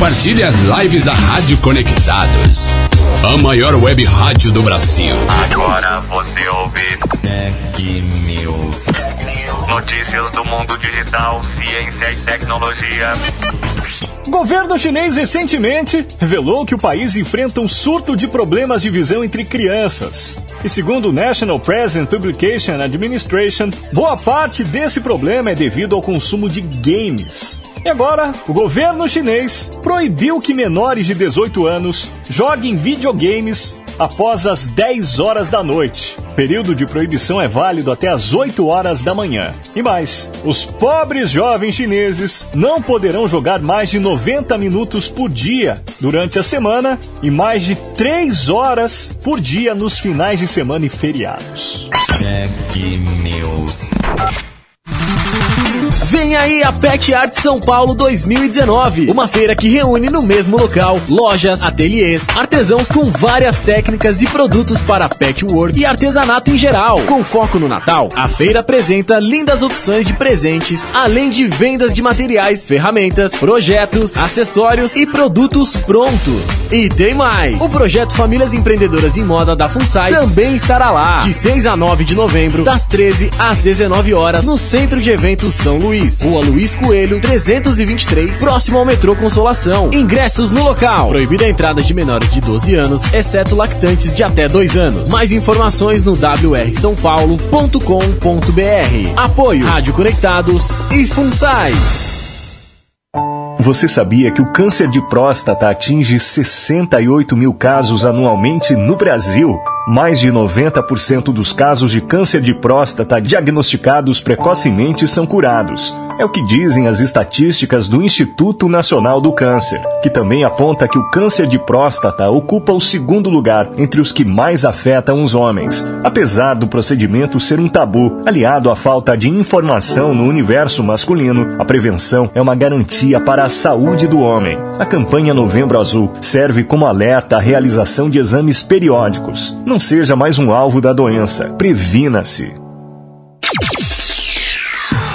compartilhe as lives da Rádio Conectados. A maior web rádio do Brasil. Agora você ouve Tech News. notícias do mundo digital, ciência e tecnologia. O governo chinês recentemente revelou que o país enfrenta um surto de problemas de visão entre crianças. E segundo o National Press and Publication Administration, boa parte desse problema é devido ao consumo de games. E agora, o governo chinês proibiu que menores de 18 anos joguem videogames após as 10 horas da noite. O período de proibição é válido até as 8 horas da manhã. E mais, os pobres jovens chineses não poderão jogar mais de 90 minutos por dia durante a semana e mais de 3 horas por dia nos finais de semana e feriados. Tech News. Vem aí a Pet Art São Paulo 2019, uma feira que reúne no mesmo local lojas, ateliês, artesãos com várias técnicas e produtos para pet work e artesanato em geral. Com foco no Natal, a feira apresenta lindas opções de presentes, além de vendas de materiais, ferramentas, projetos, acessórios e produtos prontos. E tem mais! O projeto Famílias Empreendedoras em Moda da FUNSAI também estará lá, de 6 a 9 de novembro, das 13 às 19 horas, no Centro de Eventos São Luís. Rua Luiz Coelho, 323, próximo ao metrô Consolação. Ingressos no local. Proibida a entrada de menores de 12 anos, exceto lactantes de até 2 anos. Mais informações no wrsãopaulo.com.br. Apoio Rádio Conectados e FUNSAI. Você sabia que o câncer de próstata atinge 68 mil casos anualmente no Brasil? Mais de 90% dos casos de câncer de próstata diagnosticados precocemente são curados. É o que dizem as estatísticas do Instituto Nacional do Câncer, que também aponta que o câncer de próstata ocupa o segundo lugar entre os que mais afetam os homens. Apesar do procedimento ser um tabu, aliado à falta de informação no universo masculino, a prevenção é uma garantia para a saúde do homem. A campanha Novembro Azul serve como alerta à realização de exames periódicos. Não seja mais um alvo da doença. Previna-se.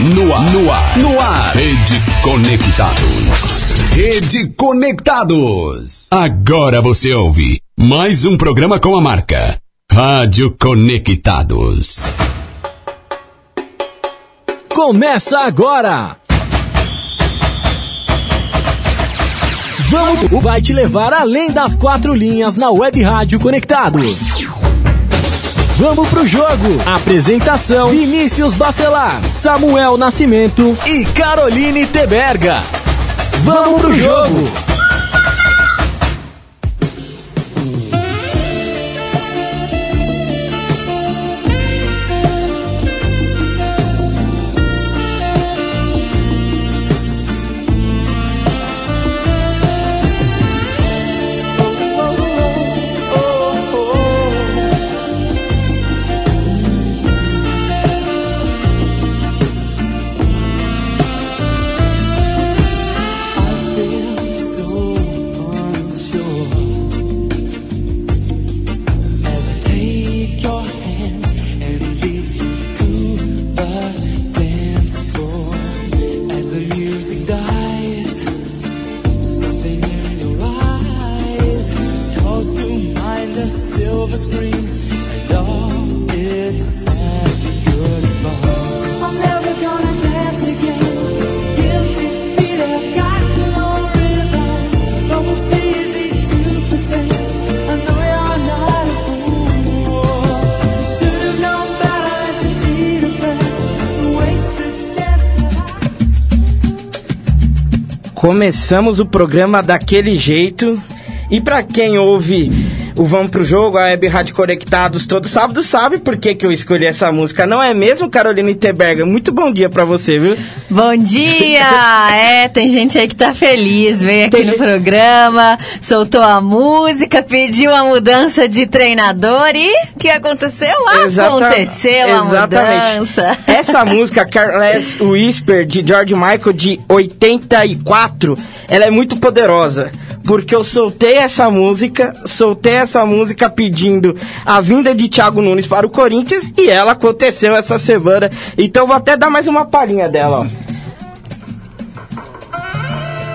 No ar, no ar, no ar. Rede Conectados. Rede Conectados. Agora você ouve mais um programa com a marca Rádio Conectados. Começa agora! Vamos vai te levar além das quatro linhas na Web Rádio Conectados. Vamos pro jogo. Apresentação: Vinícius Bacelar, Samuel Nascimento e Caroline Teberga. Vamos pro jogo. Começamos o programa daquele jeito. E para quem ouve o Vamos Pro Jogo, a Web Rádio Conectados todo sábado, sabe por que, que eu escolhi essa música, não é mesmo, Carolina Iteberga? Muito bom dia para você, viu? Bom dia! é, tem gente aí que tá feliz, veio aqui Tem no gente- programa, soltou a música, pediu a mudança de treinador e o que aconteceu? Exata- Aconteceu a mudança. Essa música, Careless Whisper, de George Michael, de 84, ela é muito poderosa. Porque eu soltei essa música, soltei essa música pedindo a vinda de Thiago Nunes para o Corinthians e ela aconteceu essa semana. Então vou até dar mais uma palhinha dela, ó.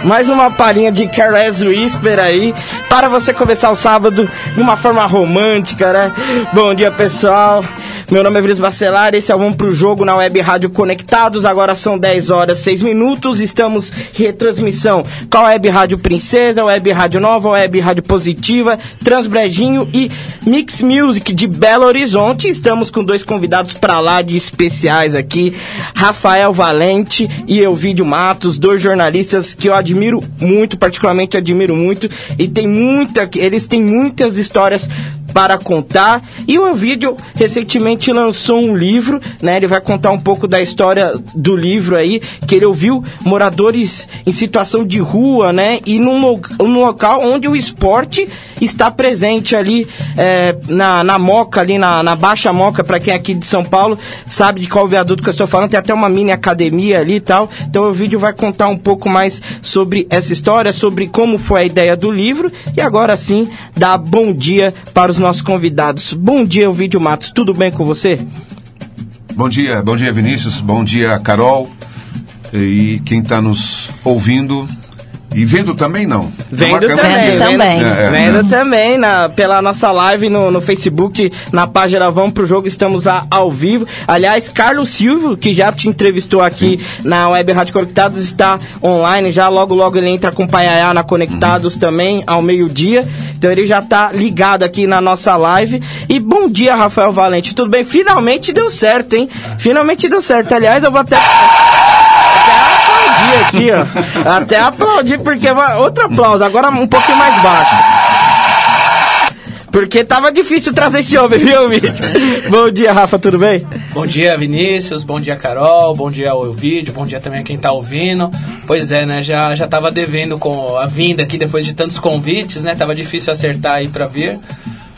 Mais uma palhinha de Careless Whisper aí, para você começar o sábado de uma forma romântica, né? Bom dia, pessoal. Meu nome é Vinícius Bacelar, esse é o Vamos Pro Jogo na Web Rádio Conectados. Agora são 10 horas 6 minutos. Estamos retransmissão com a Web Rádio Princesa, Web Rádio Nova, Web Rádio Positiva, Transbrejinho e Mix Music de Belo Horizonte. Estamos com dois convidados para lá de especiais aqui, Rafael Valente e Elvídio Matos, dois jornalistas que eu admiro muito, particularmente admiro muito, e tem muita, eles têm muitas histórias para contar. E o Ovidio recentemente lançou um livro, né? Ele vai contar um pouco da história do livro aí, que ele ouviu moradores em situação de rua, né? E num, num local onde o esporte está presente ali é, na, na Moca, ali na, na Baixa Moca, para quem é aqui de São Paulo sabe de qual viaduto que eu estou falando, tem até uma mini academia ali e tal. Então o vídeo vai contar um pouco mais sobre essa história, sobre como foi a ideia do livro. E agora sim, dá bom dia para os nossos convidados. Bom dia, Ovidio Matos, tudo bem com você? Bom dia, bom dia Vinícius, bom dia Carol e quem está nos ouvindo e vendo também não. Vendo Tem uma câmera também? Vendo também. É, é, Vendo é. também na, pela nossa live no, no Facebook, na página Vamos Pro Jogo, estamos lá ao vivo. Aliás, Carlos Silvio, que já te entrevistou aqui na Web Rádio Conectados, está online, já logo logo ele entra com o Paiaiá na Conectados também, ao meio-dia. Então ele já tá ligado aqui na nossa live. E bom dia, Rafael Valente, tudo bem? Finalmente deu certo, hein? Finalmente deu certo. Aliás, eu vou até... Aqui, ó. Até aplaudir, porque vai... outro aplauso, agora um pouquinho mais baixo. Porque tava difícil trazer esse homem, viu, Mídia? Bom dia, Rafa, tudo bem? Bom dia, Vinícius. Bom dia, Carol. Bom dia ao vídeo. Bom dia também a quem tá ouvindo. Pois é, né? Já, já tava devendo com a vinda aqui depois de tantos convites, né? Tava difícil acertar aí pra vir.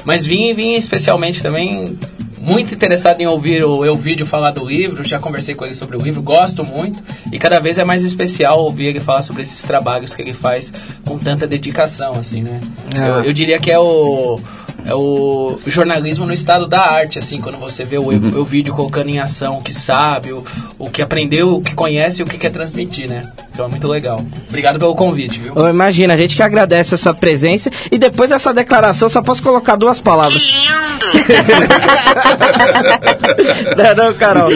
Mas vim e vim especialmente também muito interessado em ouvir o Eu Vídeo falar do livro. Já conversei com ele sobre o livro, gosto muito. E cada vez é mais especial ouvir ele falar sobre esses trabalhos que ele faz com tanta dedicação, assim, né? Ah. Eu, eu diria que é o é o jornalismo no estado da arte, assim, quando você vê o, Uhum. o vídeo colocando em ação o que sabe, o, o que aprendeu, o que conhece e o que quer transmitir, né? Então é muito legal. Obrigado pelo convite, viu? Imagina, a gente que agradece a sua presença. E depois dessa declaração, só posso colocar duas palavras. não, não, Carol.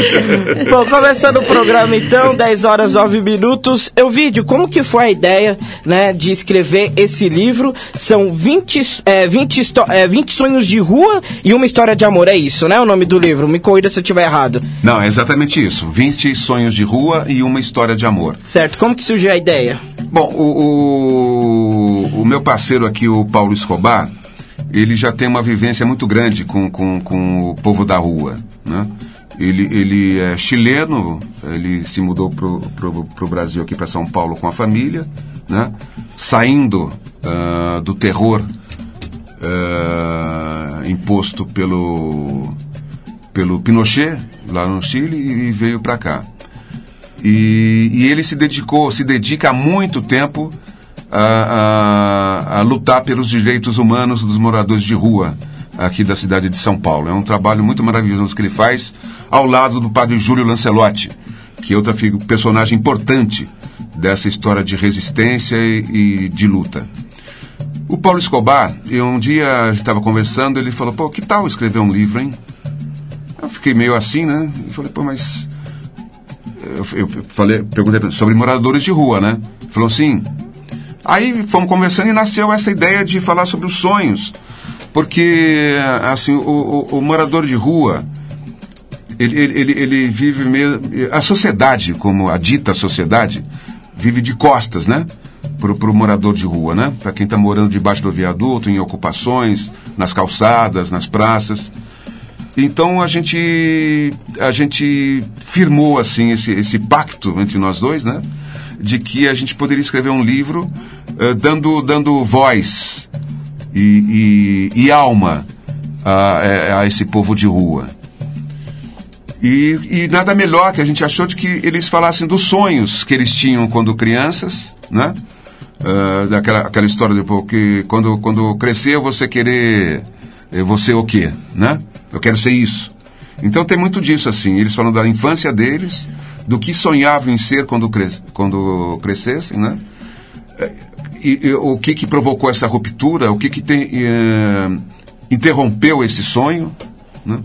Bom, começando o programa então, 10 horas 9 minutos. Eu vídeo, como que foi a ideia, né, de escrever esse livro? São 20, é, 20, histó- é, 20 sonhos de rua e uma história de amor, é isso, né, o nome do livro? Me corrija se eu estiver errado. Não, é exatamente isso. 20 sonhos de rua e uma história de amor. Certo, como que surgiu a ideia? Bom, o, o, o meu parceiro aqui, o Paulo Escobar, ele já tem uma vivência muito grande com, com, com o povo da rua, né? Ele, ele é chileno, ele se mudou pro, pro Brasil aqui para São Paulo com a família, né? Saindo ah, do terror ah, imposto pelo pelo Pinochet lá no Chile e veio para cá. E, e ele se dedicou, se dedica há muito tempo a, a- a lutar pelos direitos humanos dos moradores de rua aqui da cidade de São Paulo. É um trabalho muito maravilhoso que ele faz ao lado do padre Júlio Lancelotti, que é figu- personagem importante dessa história de resistência e, e de luta. O Paulo Escobar, eu um dia a gente estava conversando, ele falou, pô, que tal escrever um livro, hein? Eu fiquei meio assim, né? E falei, pô, mas eu, eu falei, perguntei ele sobre moradores de rua, né? Falou assim. Aí fomos conversando e nasceu essa ideia de falar sobre os sonhos. Porque, assim, o, o- o morador de rua, ele, ele, ele- vive meio. A sociedade, como a dita sociedade, vive de costas, né? pro, pro morador de rua, né? Para quem está morando debaixo do viaduto, em ocupações, nas calçadas, nas praças. Então a gente a gente firmou assim esse, esse pacto entre nós dois, né? De que a gente poderia escrever um livro eh, dando dando voz e, e, e alma a, é, a esse povo de rua. E, e nada melhor que a gente achou de que eles falassem dos sonhos que eles tinham quando crianças, né? Uh, daquela aquela história de pô, que quando, quando crescer ser querer ser o quê, né? Eu quero ser isso. Então tem muito disso assim. Eles falam da infância deles, do que sonhavam em ser quando, cres quando crescessem, né? E, e, o que que provocou essa ruptura? O que que tem, eh, interrompeu esse sonho? Né?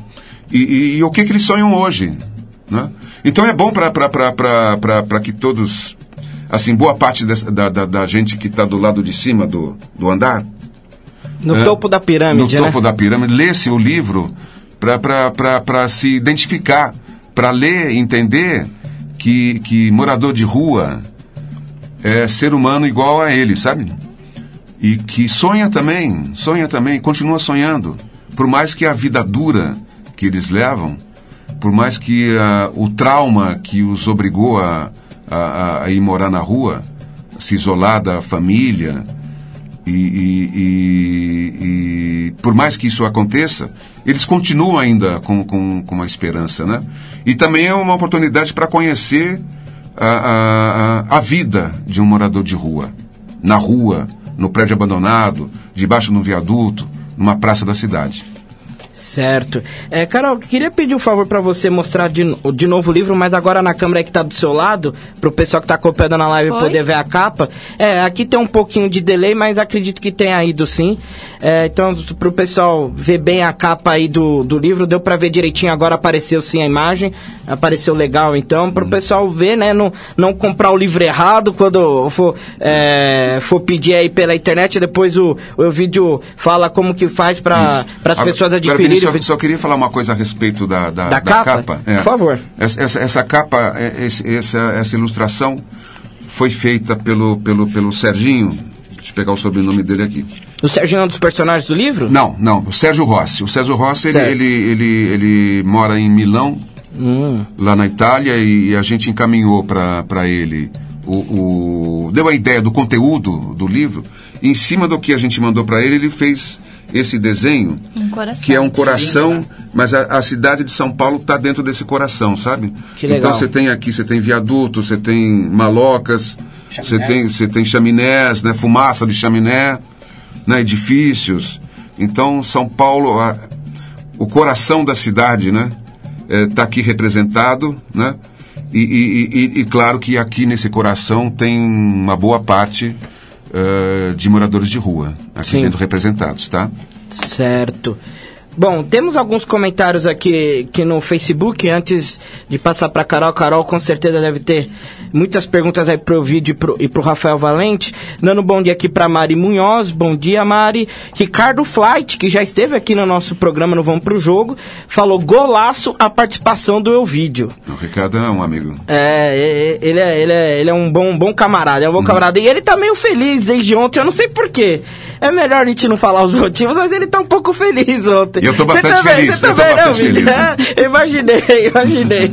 E, e, o que que eles sonham hoje? Né? Então é bom para que todos, assim, boa parte dessa, da, da, da, gente que está do lado de cima do, do andar, no é, topo da pirâmide, no né? topo da pirâmide, lesse o livro para se identificar, para ler entender que, que morador de rua é ser humano igual a ele, sabe? E que sonha também, sonha também, continua sonhando. Por mais que a vida dura que eles levam, por mais que uh, o trauma que os obrigou a, a, a, ir morar na rua, se isolar da família, e, e, e, e, por mais que isso aconteça, eles continuam ainda com, com, com uma esperança, né? E também é uma oportunidade para conhecer a, a, a vida de um morador de rua. Na rua, no prédio abandonado, debaixo de um viaduto, numa praça da cidade. Certo. É, Carol, queria pedir um favor para você mostrar de, de novo o livro, mas agora na câmera que está do seu lado, para o pessoal que está acompanhando na live Foi? poder ver a capa. É, aqui tem um pouquinho de delay, mas acredito que tenha ido sim. É, então, para o pessoal ver bem a capa aí do, do livro, deu para ver direitinho, agora apareceu sim a imagem, apareceu legal então, para o pessoal ver, né, não, não comprar o livro errado quando for, é, for pedir aí pela internet, depois o, o vídeo fala como que faz para as pessoas adquirirem. Só, só, queria falar uma coisa a respeito da, da, da, da capa. capa. É. Por favor. Essa, essa, essa capa, é, essa, essa ilustração foi feita pelo, pelo, pelo Serginho. Deixa eu pegar o sobrenome dele aqui. O Serginho é um dos personagens do livro? Não, não. O Sérgio Rossi. O Sérgio Rossi, ele, ele, ele, ele, mora em Milão, hum. lá na Itália, e a gente encaminhou para ele o, o, deu a ideia do conteúdo do livro. E em cima do que a gente mandou para ele, ele fez esse desenho, um coração, que é um coração, mas a, a cidade de São Paulo está dentro desse coração, sabe? Que legal. Então você tem aqui, você tem viaduto, você tem malocas, você tem, você tem chaminés, né? Fumaça de chaminé, né? Edifícios. Então São Paulo, a, o coração da cidade, né? Está é, aqui representado, né? E, e, e, e, claro que aqui nesse coração tem uma boa parte uh, de moradores de rua, aqui Sim. dentro representados, tá? Certo. Bom, temos alguns comentários aqui, aqui no Facebook. Antes de passar para Carol, Carol com certeza deve ter muitas perguntas aí pro vídeo e pro, o Rafael Valente. Dando bom dia aqui para Mari Munhoz. Bom dia, Mari. Ricardo Flight, que já esteve aqui no nosso programa no Vamos Pro Jogo, falou golaço a participação do Eu Vídeo. O Ricardo é um amigo. É, ele é, ele é, ele é um bom, bom camarada, é um bom hum. camarada. E ele tá meio feliz desde ontem, eu não sei porquê. É melhor a gente não falar os motivos, mas ele tá um pouco feliz ontem. E eu tô bastante também, feliz. Você também, não, feliz. É, imaginei, imaginei.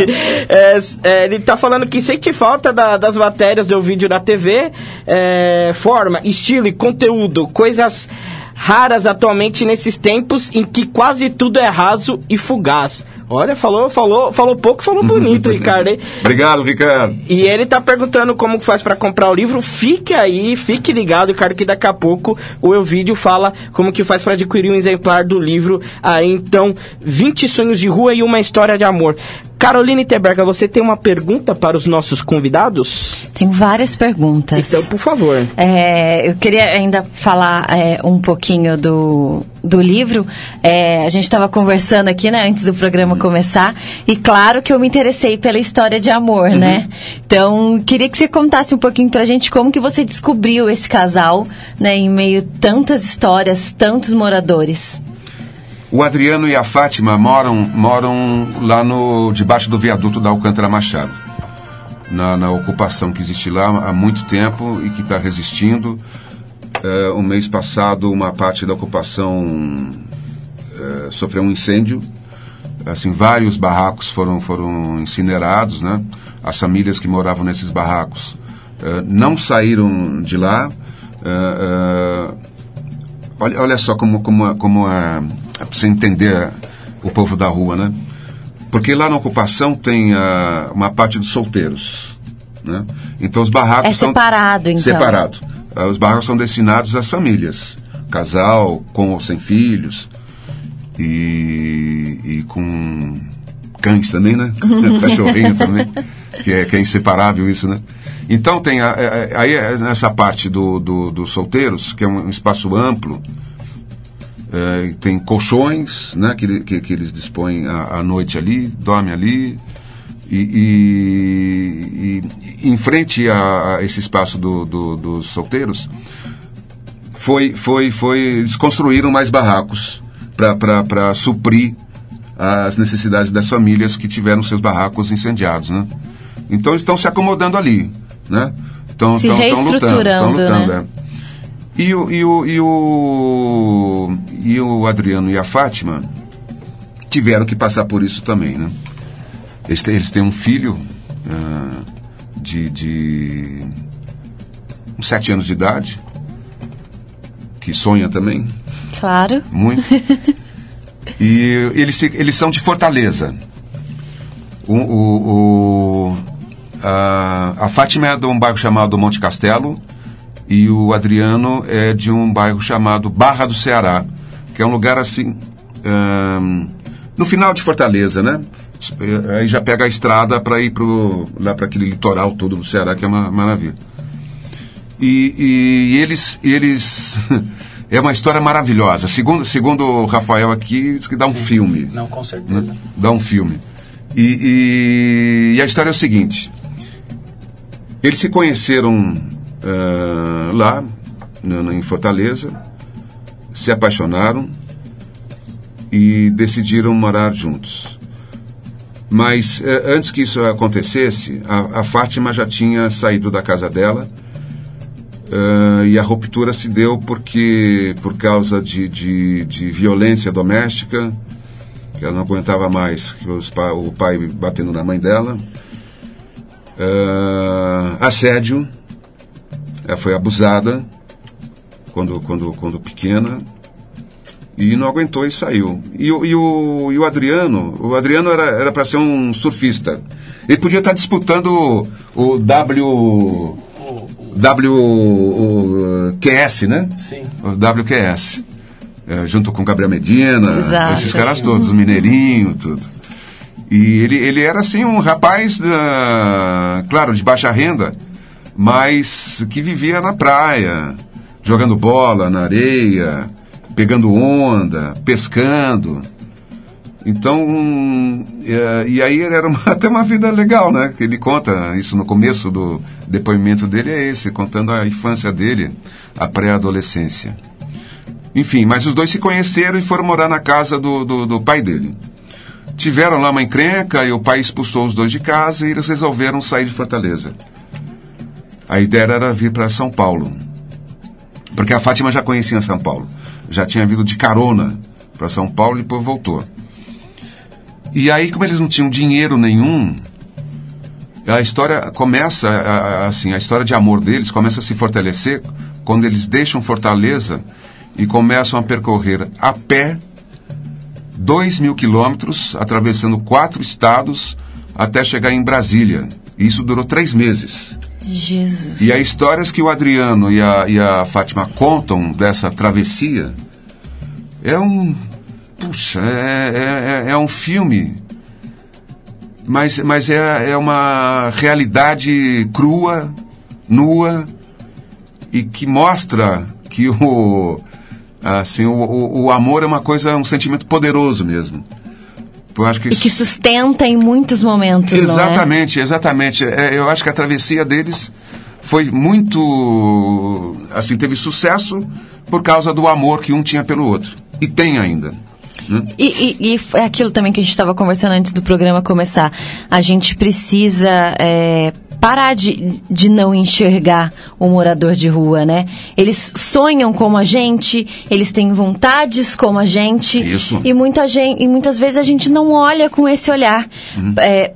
É, é, ele tá falando que sente falta da, das matérias do vídeo na TV, é, forma, estilo e conteúdo, coisas raras atualmente nesses tempos em que quase tudo é raso e fugaz. Olha, falou, falou, falou pouco, falou bonito, Ricardo. Hein? Obrigado, Ricardo. E ele tá perguntando como faz para comprar o livro. Fique aí, fique ligado, Ricardo, que daqui a pouco o Eu Vídeo fala como que faz para adquirir um exemplar do livro. Aí, então, 20 sonhos de rua e uma história de amor. Caroline Teberga, você tem uma pergunta para os nossos convidados? Tenho várias perguntas. Então, por favor. É, eu queria ainda falar é, um pouquinho do, do livro. É, a gente estava conversando aqui, né, antes do programa começar, e claro que eu me interessei pela história de amor, uhum. né? Então, queria que você contasse um pouquinho pra gente como que você descobriu esse casal, né, em meio a tantas histórias, tantos moradores. O Adriano e a Fátima moram, moram lá no debaixo do viaduto da Alcântara Machado. na, na ocupação que existe lá há muito tempo e que está resistindo. É, o mês passado, uma parte da ocupação é, sofreu um incêndio. Assim, vários barracos foram, foram incinerados, né? As famílias que moravam nesses barracos é, não saíram de lá. Olha, olha só como, como, como é, é para você entender o povo da rua, né? Porque lá na ocupação tem ah, uma parte dos solteiros. Né? Então os barracos É são. separado, então. Separado. Ah, os barracos são destinados às famílias. Casal, com ou sem filhos. E, e com cães também, né? Cachorrinho também. Que é, que é inseparável isso, né? Então tem a- a- aí é nessa parte do, do- dos solteiros, que é um espaço amplo, é, tem colchões, né, que, que, que eles dispõem à, à noite ali, dormem ali. E, e- e em frente a, a esse espaço do- do- dos solteiros, foi, foi, foi, eles construíram mais barracos para suprir as necessidades das famílias que tiveram seus barracos incendiados, né? Então estão se acomodando ali, né? Estão Se lutando, estão reestruturando, lutando, né? é. E o, e, o, e, o, e o Adriano e a Fátima tiveram que passar por isso também, né? Eles têm, eles têm um filho ah, de, de uns sete anos de idade, que sonha também, Claro. muito. e eles, eles são de Fortaleza. O, o, o- a, a Fátima é de um bairro chamado Monte Castelo e o Adriano é de um bairro chamado Barra do Ceará, que é um lugar assim. no final de Fortaleza, né? Eh, Aí já pega a estrada para ir pro, lá para aquele litoral todo do Ceará, que é uma maravilha. E, e eles, eles é uma história maravilhosa. Segundo, segundo o Rafael aqui, diz que dá um filme. Não, com certeza. né? Dá um filme. E, e- e a história é o seguinte: eles se conheceram ah, lá, na- em Fortaleza, se apaixonaram e decidiram morar juntos. Mas eh, antes que isso acontecesse, a, a Fátima já tinha saído da casa dela ah, e a ruptura se deu porque por causa de, de, de violência doméstica, que ela não aguentava mais pa- o pai batendo na mãe dela, Ah, assédio, ela foi abusada quando, quando, quando pequena e não aguentou e saiu. E, o- e, o, e o Adriano, o Adriano era para ser um surfista. Ele podia estar disputando o, o W. WQS, né? Sim. O WQS. É, junto com Gabriel Medina, Exato. esses caras todos, Mineirinho, tudo. E ele, ele era assim um rapaz, da, claro, de baixa renda, mas que vivia na praia, jogando bola na areia, pegando onda, pescando. Então, é, e aí era uma- até uma vida legal, né? Ele conta isso no começo do depoimento dele, é esse, contando a infância dele, a pré-adolescência. Enfim, mas os dois se conheceram e foram morar na casa do, do, do pai dele. Tiveram lá uma encrenca e o pai expulsou os dois de casa e eles resolveram sair de Fortaleza. A ideia era vir para São Paulo. Porque a Fátima já conhecia São Paulo. Já tinha vindo de carona para São Paulo e depois voltou. E aí, como eles não tinham dinheiro nenhum, a história começa, assim, a história de amor deles começa a se fortalecer quando eles deixam Fortaleza e começam a percorrer a pé dois mil quilômetros, atravessando quatro estados até chegar em Brasília. E isso durou três meses. Jesus. E as histórias que o Adriano e a, e a Fátima contam dessa travessia é um. Puxa, é, é, é um filme. Mas, mas é, é uma realidade crua, nua, e que mostra que o. Assim, o, o, o amor é uma coisa, um sentimento poderoso mesmo. Eu acho que E que sustenta em muitos momentos, é? Exatamente, exatamente. É, eu acho que a travessia deles foi muito. Assim, teve sucesso por causa do amor que um tinha pelo outro. E tem ainda. né? E, e, e é aquilo também que a gente estava conversando antes do programa começar. A gente precisa é, parar de, de não enxergar o morador de rua, né? Eles sonham como a gente, eles têm vontades como a gente. Isso. E, muita gente, e muitas vezes a gente não olha com esse olhar. É,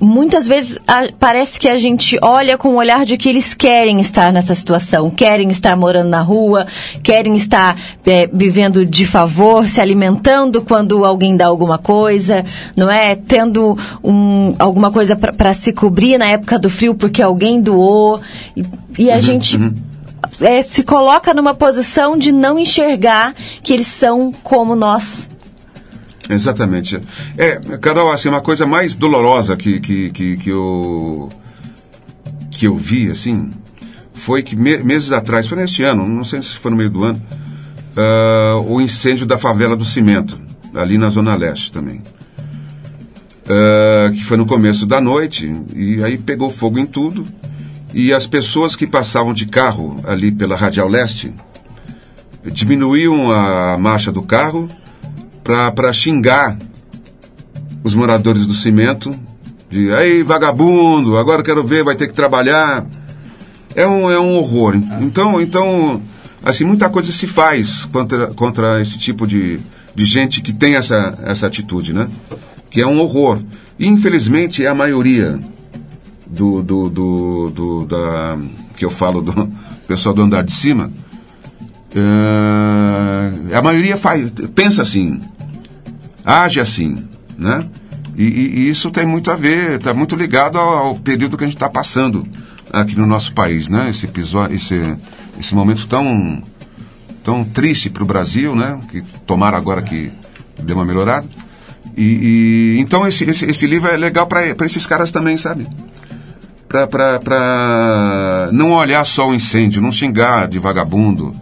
muitas vezes a- parece que a gente olha com o olhar de que eles querem estar nessa situação, querem estar morando na rua, querem estar é, vivendo de favor, se alimentando quando alguém dá alguma coisa, não é? Tendo um, alguma coisa para se cobrir na época do frio porque alguém doou. E, e a gente é, se coloca numa posição de não enxergar que eles são como nós. Exatamente. É, Carol, assim, uma coisa mais dolorosa que, que, que, que eu que eu vi, assim, foi que me- meses atrás, foi neste ano, não sei se foi no meio do ano, ah, o incêndio da favela do Cimento, ali na Zona Leste também. Ah, que foi no começo da noite, e aí pegou fogo em tudo, e as pessoas que passavam de carro ali pela Radial Leste diminuíam a marcha do carro para xingar os moradores do cimento, de aí vagabundo, agora quero ver, vai ter que trabalhar. É um, é um horror. Então, então, assim, muita coisa se faz contra, contra esse tipo de, de gente que tem essa, essa atitude, né? Que é um horror. E, infelizmente, é a maioria do, do, do, do- da, que eu falo do pessoal do andar de cima. É, a maioria faz, pensa assim, age assim, né? E, e- e isso tem muito a ver, está muito ligado ao, ao período que a gente está passando aqui no nosso país, né? Esse episódio, esse, esse momento tão, tão triste para o Brasil, né? Que tomara agora que dê uma melhorada. E, e- então esse, esse, esse livro é legal para esses caras também, sabe? Pra não olhar só o incêndio, não xingar de vagabundo,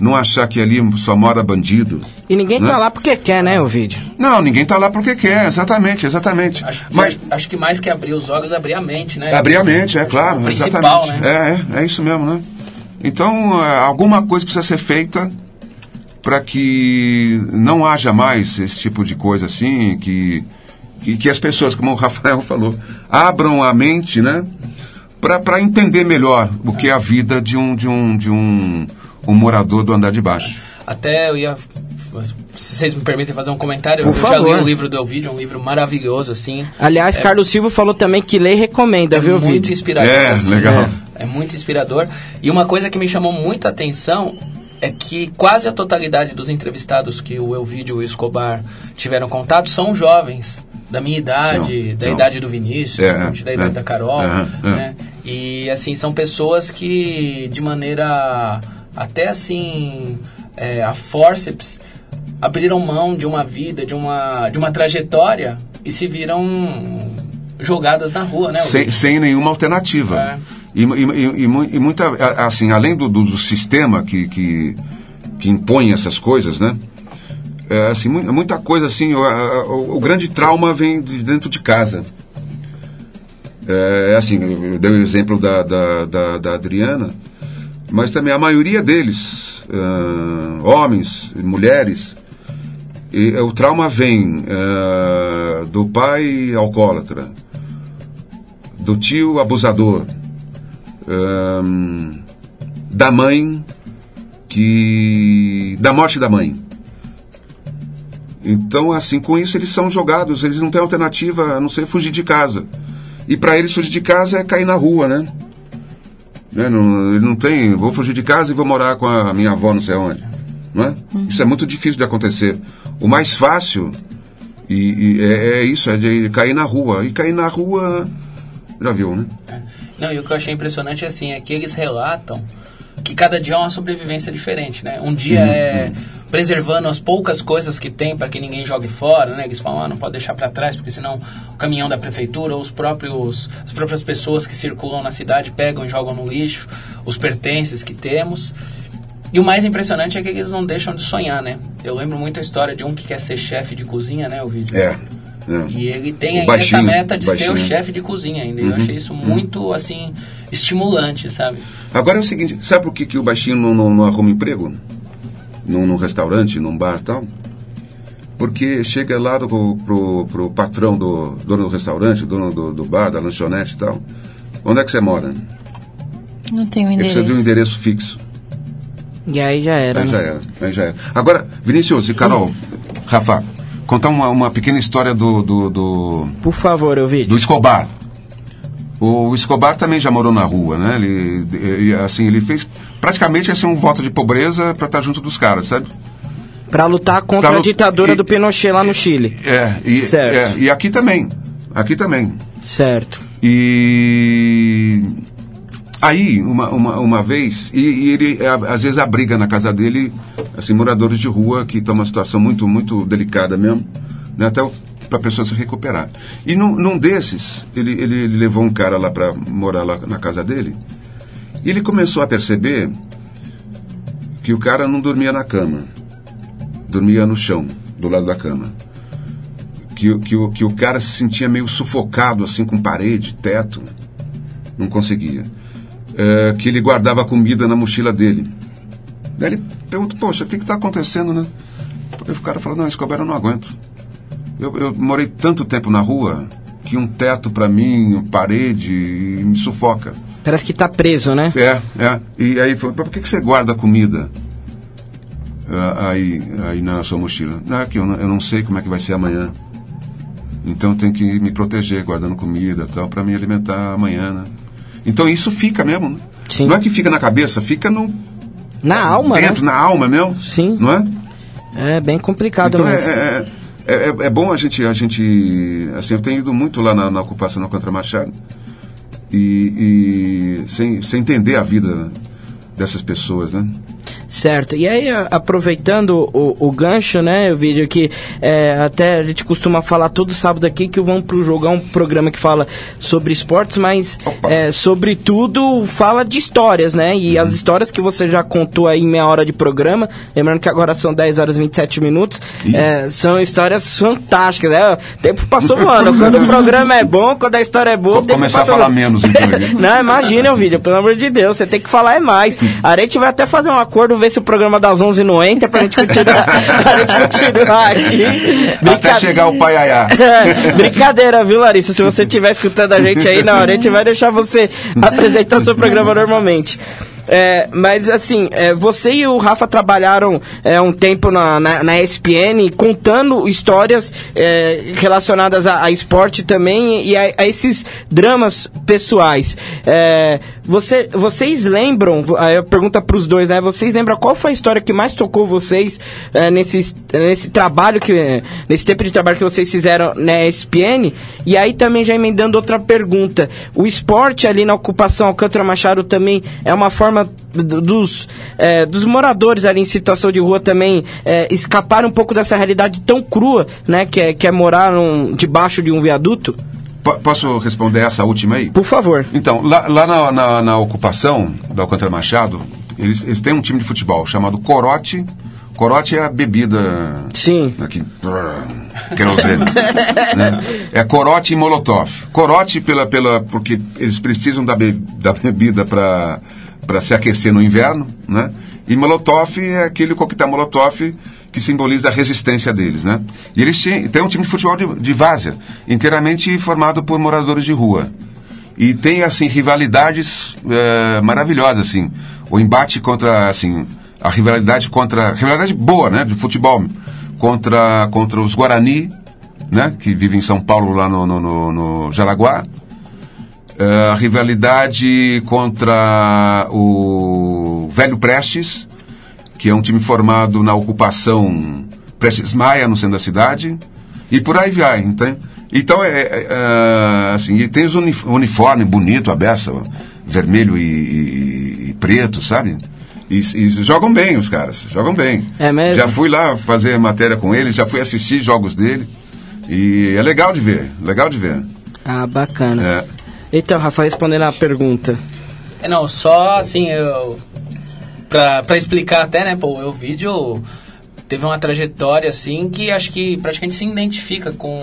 não achar que ali só mora bandido. E ninguém né? tá lá porque quer, né, o vídeo? Não, ninguém tá lá porque quer, exatamente, exatamente. Acho que, Mas acho que mais que abrir os olhos, abrir a mente, né? abrir a mente, é claro, O principal, exatamente. né? É, é, é isso mesmo, né? Então, é, alguma coisa precisa ser feita para que não haja mais esse tipo de coisa assim, que, que, que as pessoas, como o Rafael falou, abram a mente, né? Para entender melhor o que é a vida de um, de um, de um, um morador do andar de baixo. Até eu ia. Se vocês me permitem fazer um comentário, Por eu já favor. li o livro do Elvídio, um livro maravilhoso, assim. Aliás, É- Carlos Silva falou também que lê e recomenda, é viu, muito vídeo? inspirador. É, assim, legal. né? É muito inspirador. E uma coisa que me chamou muita atenção é que quase a totalidade dos entrevistados que o Elvídio e o Escobar tiveram contato são jovens. Da minha idade, São, da são. idade do Vinícius, É, da idade é, da Carol, é, é. né? E assim, são pessoas que de maneira até assim é, a forceps abriram mão de uma vida, de uma, de uma trajetória e se viram jogadas na rua, né? sem, sem nenhuma alternativa. É. E, e, e- e mu- muita, assim, além do, do, sistema que, que, que impõe essas coisas, né? É, assim, mu- muita coisa assim, o, o- o grande trauma vem de dentro de casa. É assim, eu dei o exemplo da, da, da, da Adriana, mas também a maioria deles, ah, homens e mulheres, e, o trauma vem ah, do pai alcoólatra, do tio abusador, da mãe que. da morte da mãe. Então, assim, com isso eles são jogados, eles não têm alternativa a não ser fugir de casa. E para eles fugir de casa é cair na rua, né? Né? Não, ele não tem, vou fugir de casa e vou morar com a minha avó não sei onde. Não é? Isso é muito difícil de acontecer. O mais fácil e, e é, é isso, é de cair na rua. E cair na rua, já viu, né? Não, e o que eu achei impressionante assim, é que eles relatam que cada dia é uma sobrevivência diferente, né? Um dia Uhum, é preservando as poucas coisas que tem para que ninguém jogue fora, né? Eles falam, ah, não pode deixar para trás, porque senão o caminhão da prefeitura ou os próprios as próprias pessoas que circulam na cidade pegam e jogam no lixo os pertences que temos. E o mais impressionante é que eles não deixam de sonhar, né? Eu lembro muito a história de um que quer ser chefe de cozinha, né, o vídeo. É. é. E ele tem ainda essa baixinho, meta de ser o baixinho. chefe de cozinha ainda. Eu Uhum, achei isso muito, assim, estimulante, sabe? Agora é o seguinte, sabe por que, que o baixinho não, não, não arruma emprego? Num, num restaurante, num bar e tal? Porque chega lá do, pro, pro patrão do dono do restaurante, dono do, do bar, da lanchonete e tal, Onde é que você mora? Não tenho Ele endereço. precisa de um endereço fixo. E aí já era, Aí né? já era, aí já era. Agora, Vinícius e Carol, Rafa, contar uma, uma pequena história do, do, do, Por favor, eu vi. do Escobar. O Escobar também já morou na rua, né? Ele, ele, assim, ele fez praticamente assim, um voto de pobreza para estar junto dos caras, sabe? Pra lutar contra Pra a ditadura e- do Pinochet lá no Chile. É, e, Certo. é, e aqui também. Aqui também. Certo. E aí, uma, uma, uma vez, e, e ele a- às vezes abriga na casa dele, assim, moradores de rua que estão numa situação muito, muito delicada mesmo, né, até para a pessoa se recuperar. E num, num desses, ele, ele, ele levou um cara lá para morar lá na casa dele, e ele começou a perceber que o cara não dormia na cama, dormia no chão, do lado da cama que, o- que, que o cara se sentia meio sufocado, assim, com parede, teto. Não conseguia. É, que ele guardava comida na mochila dele. Daí ele pergunta, poxa, o que está acontecendo, né? Aí o cara falou, não, Escobar, eu não aguento. Eu, eu morei tanto tempo na rua que um teto para mim, parede, me sufoca. Parece que tá preso, né? É, é. E aí falou, por que, que você guarda comida ah, aí, aí na sua mochila? Não, é que eu não, eu não sei como é que vai ser amanhã. Então eu tenho que me proteger guardando comida e tal para me alimentar amanhã, né? Então isso fica mesmo, né? Sim. Não é que fica na cabeça, fica no Na alma, dentro, né? na alma mesmo. Sim. Não é? É bem complicado Então é, mesmo. é, é, é- é bom a gente, a gente. Assim, eu tenho ido muito lá na, na ocupação na Contra Machado e, e sem, sem entender a vida dessas pessoas, né? Certo. E aí, aproveitando o, o gancho, né, o vídeo que é, até a gente costuma falar todo sábado aqui que o Vamos Pro Jogo é um programa que fala sobre esportes, mas é, sobretudo fala de histórias, né? E as histórias que você já contou aí em meia hora de programa, lembrando que agora são 10 horas e 27 minutos, é, são histórias fantásticas, né? O tempo passou voando. Quando o programa é bom, quando a história é boa, Vou começar a falar voando. menos então. Não, imagina o vídeo, pelo amor de Deus, você tem que falar é mais. A gente vai até fazer um acordo, ver se o programa das 11 não entra pra gente continuar, pra gente continuar aqui. Até chegar o pai Ayá. É, Brincadeira, viu, Larissa? Se você estiver escutando a gente aí, na hora a gente vai deixar você apresentar seu programa normalmente. É, mas assim, é, você e o Rafa trabalharam é, um tempo na, na, na ESPN contando histórias é, relacionadas a, a esporte também e a, a esses dramas pessoais. É, você, vocês lembram, eu pergunta para os dois, né? Vocês lembram qual foi a história que mais tocou vocês é, nesse, nesse trabalho que nesse tempo de trabalho que vocês fizeram na ESPN? E aí também já emendando outra pergunta, o esporte ali na ocupação Alcântara Machado também é uma forma do- dos, é, dos moradores ali em situação de rua também é, escapar um pouco dessa realidade tão crua, né? Que é, que é morar num- debaixo de um viaduto? Po- Posso responder essa última aí? Por favor. Então, lá, lá na, na, na ocupação da Alcântara Machado, eles, eles têm um time de futebol chamado Corote. Corote é a bebida. Sim. Aqui. Querosene. né? É corote e molotov. Corote pela, pela, porque eles precisam da, be, da bebida para se aquecer no inverno, né? E molotov é aquele coquetel molotov que simboliza a resistência deles, né? E eles têm, um time de futebol de, de várzea, inteiramente formado por moradores de rua. E tem, assim, rivalidades eh, maravilhosas, assim. O embate contra, assim, a rivalidade contra... Rivalidade boa, né? De futebol. Contra, contra os Guarani, né? Que vivem em São Paulo, lá no, no, no, no Jaraguá. Eh, a rivalidade contra o Velho Prestes, que é um time formado na ocupação Prestes Maia, no centro da cidade. E por aí vai, então... Então, é, é, é, assim, e tem os uni uniforme bonito, a beça, vermelho e, e- e preto, sabe? E, e jogam bem os caras, jogam bem. É mesmo? Já fui lá fazer matéria com eles, já fui assistir jogos dele. E é legal de ver, legal de ver. Ah, bacana. É. Então, Rafa, respondendo a pergunta. É, não, só assim, eu. Pra, pra explicar até, né, pô, o vídeo teve uma trajetória assim que acho que praticamente se identifica com,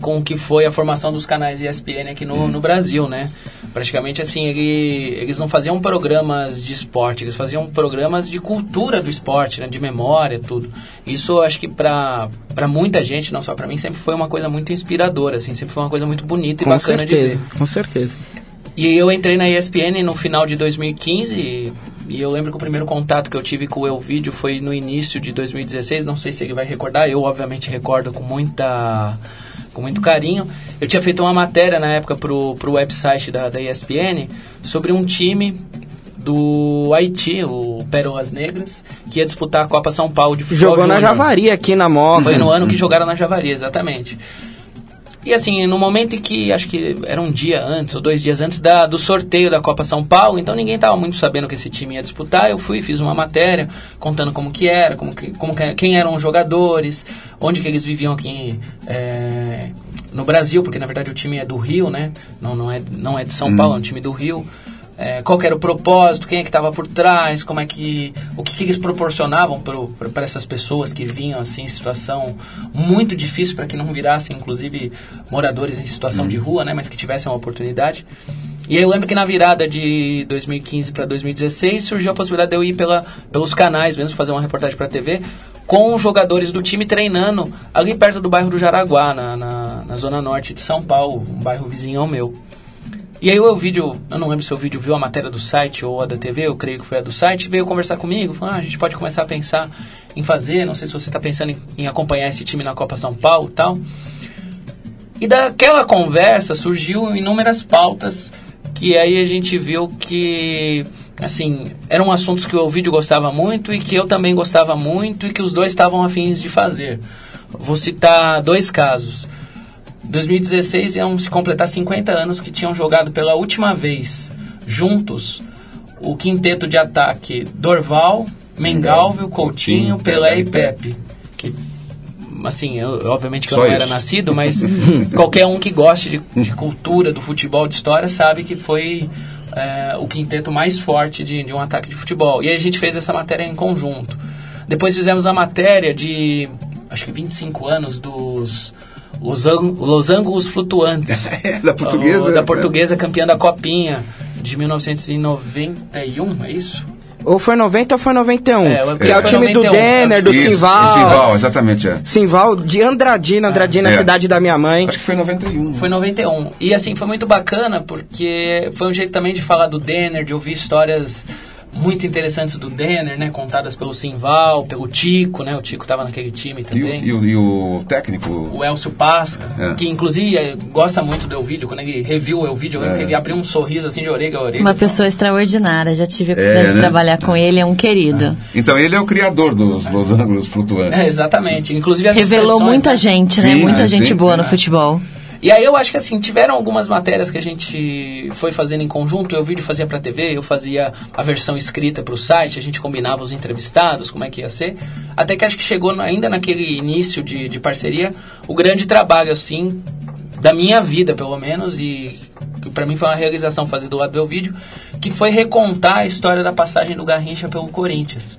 com o que foi a formação dos canais ESPN aqui no, no Brasil, né? Praticamente assim, ele, eles não faziam programas de esporte, eles faziam programas de cultura do esporte, né? De memória, tudo. Isso acho que pra, pra muita gente, não só pra mim, sempre foi uma coisa muito inspiradora, assim, sempre foi uma coisa muito bonita e Com bacana de certeza, ver. com certeza. E eu entrei na ESPN no final de 2015 e, e eu lembro que o primeiro contato que eu tive com o Elvídio foi no início de 2016, não sei se ele vai recordar, eu obviamente recordo com muita com muito carinho. Eu tinha feito uma matéria na época pro, pro website da, da ESPN sobre um time do Haiti, o Pérolas Negras, que ia disputar a Copa São Paulo de futebol Jogou na. Javari aqui na Moca. Foi no ano que jogaram na Javari, exatamente. E assim, no momento em que, acho que era um dia antes, ou dois dias antes da, do sorteio da Copa São Paulo, então ninguém estava muito sabendo que esse time ia disputar, eu fui, fiz uma matéria contando como que era, como que, como que, quem eram os jogadores, onde que eles viviam aqui é, no Brasil, porque na verdade o time é do Rio, né? Não, não, é, não é de São Paulo, é um time do Rio. É, qual era o propósito, quem é que estava por trás, como é que o que, que eles proporcionavam para essas pessoas que vinham assim em situação muito difícil para que não virassem inclusive moradores em situação de rua, né, mas que tivessem uma oportunidade. E aí eu lembro que na virada de 2015 para 2016 surgiu a possibilidade de eu ir pela, pelos canais mesmo fazer uma reportagem para a TV com os jogadores do time treinando ali perto do bairro do Jaraguá, na, na, na zona norte de São Paulo, um bairro vizinho ao meu. E aí o vídeo, eu não lembro se o vídeo viu a matéria do site ou a da TV, eu creio que foi a do site, veio conversar comigo, falou, ah, a gente pode começar a pensar em fazer, não sei se você está pensando em, em acompanhar esse time na Copa São Paulo e tal. E daquela conversa surgiu inúmeras pautas que aí a gente viu que assim, eram assuntos que o vídeo gostava muito e que eu também gostava muito e que os dois estavam afins de fazer. Vou citar dois casos. 2016 iam se completar 50 anos que tinham jogado pela última vez juntos o quinteto de ataque Dorval, Mengalvio, Coutinho, Pelé e Pepe. Que, assim, eu, obviamente que eu Só não era isso. nascido, mas qualquer um que goste de, de cultura, do futebol, de história, sabe que foi é, o quinteto mais forte de, de um ataque de futebol. E aí a gente fez essa matéria em conjunto. Depois fizemos a matéria de, acho que 25 anos dos Losangos Flutuantes. da portuguesa, O- Da é. portuguesa campeã da Copinha de 1991, é isso? Ou foi 90 ou foi 91. É, que é o time do 91. Denner, do Isso, Simval. Simval, exatamente, é. Simval de Andradina, Andradina, É. cidade da minha mãe. Acho que foi em 91. Foi 91. E assim, foi muito bacana porque foi um jeito também de falar do Denner, de ouvir histórias muito interessantes do Denner, né? Contadas pelo Simval, pelo Tico, né? O Tico tava naquele time E o, também. e o- e o técnico? O Elcio Pasca, É. que inclusive eh, gosta muito do Elvídio, quando ele reviu o Elvídio, lembro É. ele abriu um sorriso assim de orelha a orelha. Uma pessoa extraordinária, já tive a oportunidade de né? trabalhar com ele, é um querido. Então ele é o criador dos Los Angeles Flutuantes. É, exatamente. Inclusive as Revelou muita né? gente, né? Sim, muita ah, gente sim, boa sim, no futebol. E aí eu acho que assim, tiveram algumas matérias que a gente foi fazendo em conjunto, eu vídeo fazia pra TV, eu fazia a versão escrita pro site, a gente combinava os entrevistados, como é que ia ser. Até que acho que chegou ainda naquele início de, de parceria, o grande trabalho, assim, da minha vida, pelo menos, e que pra mim foi uma realização fazer do lado do vídeo, que foi recontar a história da passagem do Garrincha pelo Corinthians.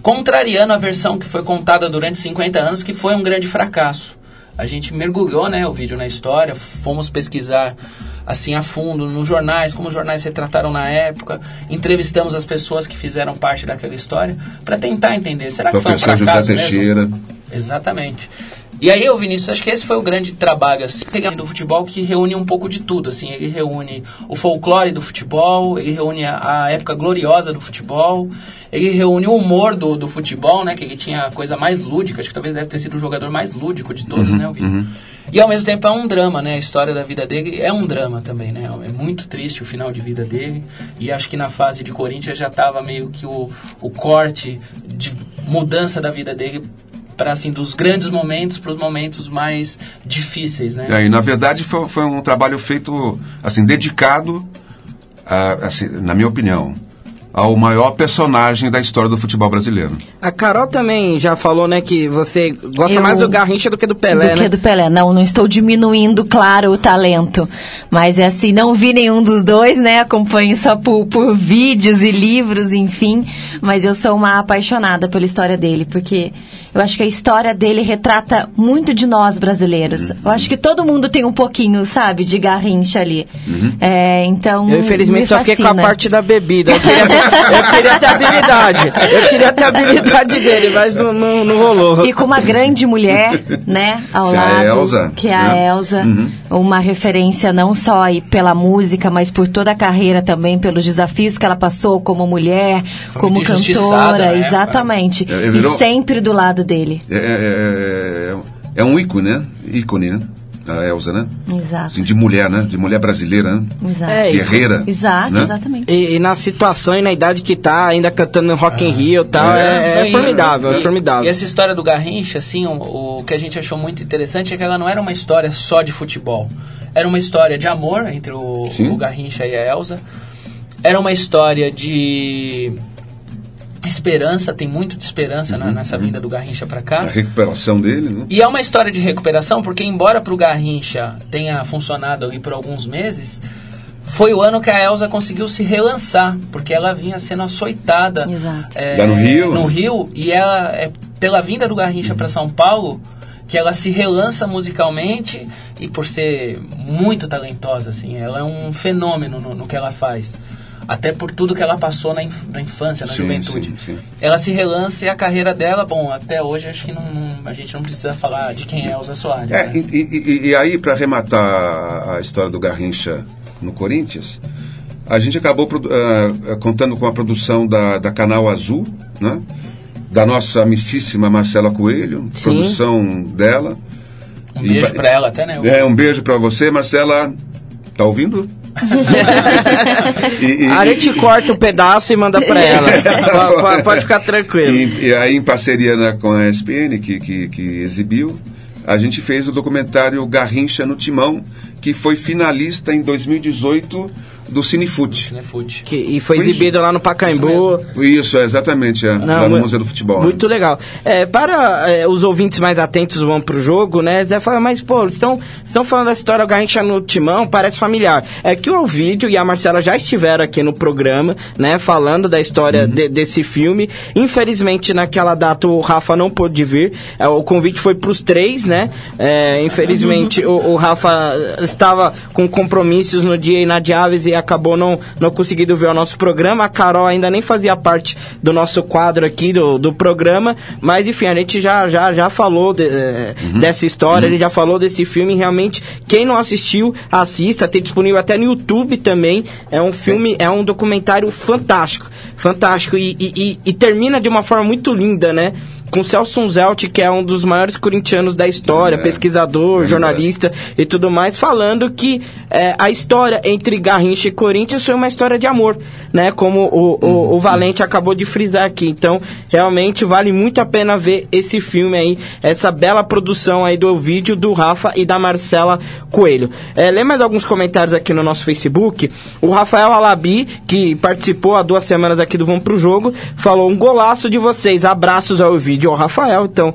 Contrariando a versão que foi contada durante 50 anos, que foi um grande fracasso. A gente mergulhou, né, o vídeo na história, fomos pesquisar assim a fundo nos jornais, como os jornais retrataram na época, entrevistamos as pessoas que fizeram parte daquela história para tentar entender, será que foi um Professor fracasso José mesmo? Teixeira. Exatamente. E aí, eu, Vinícius, acho que esse foi o grande trabalho assim, do futebol que reúne um pouco de tudo. Assim, ele reúne o folclore do futebol, ele reúne a, a época gloriosa do futebol, ele reúne o humor do, do futebol, né? Que ele tinha a coisa mais lúdica, acho que talvez deve ter sido o jogador mais lúdico de todos, Uhum, né, o Vini? E ao mesmo tempo é um drama, né? A história da vida dele é um drama também, né? É muito triste o final de vida dele. E acho que na fase de Corinthians já estava meio que o, o corte de mudança da vida dele para assim dos grandes momentos para os momentos mais difíceis, né? É, e na verdade foi, foi um trabalho feito, assim, dedicado, a, assim, na minha opinião, ao maior personagem da história do futebol brasileiro. A Carol também já falou, né, que você gosta Eu- mais do Garrincha do que do Pelé, do né? que do Pelé. Não, não estou diminuindo, claro, o talento. Mas é assim, não vi nenhum dos dois, né? Acompanho só por, por vídeos e livros, enfim. Mas eu sou uma apaixonada pela história dele, porque eu acho que a história dele retrata muito de nós brasileiros. Eu acho que todo mundo tem um pouquinho, sabe, de Garrincha ali. É, então. Eu, infelizmente, me só fiquei com a parte da bebida. Eu queria Eu queria ter a habilidade. Eu queria ter habilidade dele, mas não, não, não rolou. E com uma grande mulher, né, ao Que é a lado, Elza, que é a né? Elza, Uhum. uma referência não só aí pela música, mas por toda a carreira também, pelos desafios que ela passou como mulher, Foi como cantora, né? exatamente. É, virou- E sempre do lado dele. É, é, é, é um ícone, né? Ícone, né? A Elza, né? Exato. Assim, de mulher, né? De mulher brasileira, né? Exato. É, e- Guerreira. Exato, né? exatamente. E, e na situação e na idade que tá, ainda cantando no Rock in Rio e tal, é, é e- formidável, é formidável. E essa história do Garrincha, assim, o, o que a gente achou muito interessante é que ela não era uma história só de futebol. Era uma história de amor entre o, Sim. o Garrincha e a Elsa. Era uma história de esperança, tem muito de esperança na- nessa vinda do Garrincha pra cá. A recuperação dele, né? E é uma história de recuperação, porque embora pro Garrincha tenha funcionado ali por alguns meses, foi o ano que a Elsa conseguiu se relançar, porque ela vinha sendo açoitada Exato. é, Lá no Rio? no Rio, e ela, é, pela vinda do Garrincha para São Paulo, que ela se relança musicalmente e por ser muito talentosa, assim, ela é um fenômeno no, no que ela faz. Até por tudo que ela passou na, inf- na infância, na Sim, juventude. sim, sim. Ela se relança e a carreira dela, bom, até hoje acho que não, a gente não precisa falar de quem é Elza Soares. É, né? e, e- e- aí, para arrematar a história do Garrincha no Corinthians, a gente acabou ah, contando com a produção da, da Canal Azul, né? da nossa amicíssima Marcela Coelho, produção dela. Um beijo pra ela até, né? É, um beijo para você, Marcela. Tá ouvindo? E- e- A gente corta o pedaço e manda pra ela. Po- po- Pode ficar tranquilo. E, e aí, em parceria né, com a ESPN, que, que, que exibiu, a gente fez o documentário Garrincha no Timão, que foi finalista em 2018 do Cinefute. Cinefute. Que- e foi Foi exibido lá no Pacaembu. Isso, é, exatamente, é, lá no mu- Museu do Futebol. né? Muito legal. É, para é, os ouvintes mais atentos vão pro jogo, né? Zé fala, mas pô, estão, estão falando da história do Garrincha no Timão, parece familiar. É que o Ovidio e a Marcela já estiveram aqui no programa, né? Falando da história Uhum. de- desse filme. Infelizmente, naquela data o Rafa não pôde vir. É, o convite foi pros três, né? É, infelizmente o, o Rafa estava com compromissos no dia inadiáveis e acabou não, não conseguindo ver o nosso programa. A Carol ainda nem fazia parte do nosso quadro aqui do, do programa, mas enfim, a gente já, já, já falou de- eh, dessa história, a gente já falou desse filme. Realmente, quem não assistiu, assista. Tem disponível até no YouTube também. É um filme, é um documentário fantástico. Fantástico. E, e, e- e termina de uma forma muito linda, né? Com Celso Zelt, que é um dos maiores corintianos da história, É. pesquisador, jornalista e tudo mais, falando que é, a história entre Garrincha e Corinthians foi uma história de amor, né? Como o, o, o Valente acabou de frisar aqui. Então, realmente vale muito a pena ver esse filme aí, essa bela produção aí do vídeo do Rafa e da Marcela Coelho. É, lê mais alguns comentários aqui no nosso Facebook. O Rafael Alabi, que participou há duas semanas aqui do Vamos Pro Jogo, falou um golaço de vocês. Abraços ao vídeo ao Rafael. Então,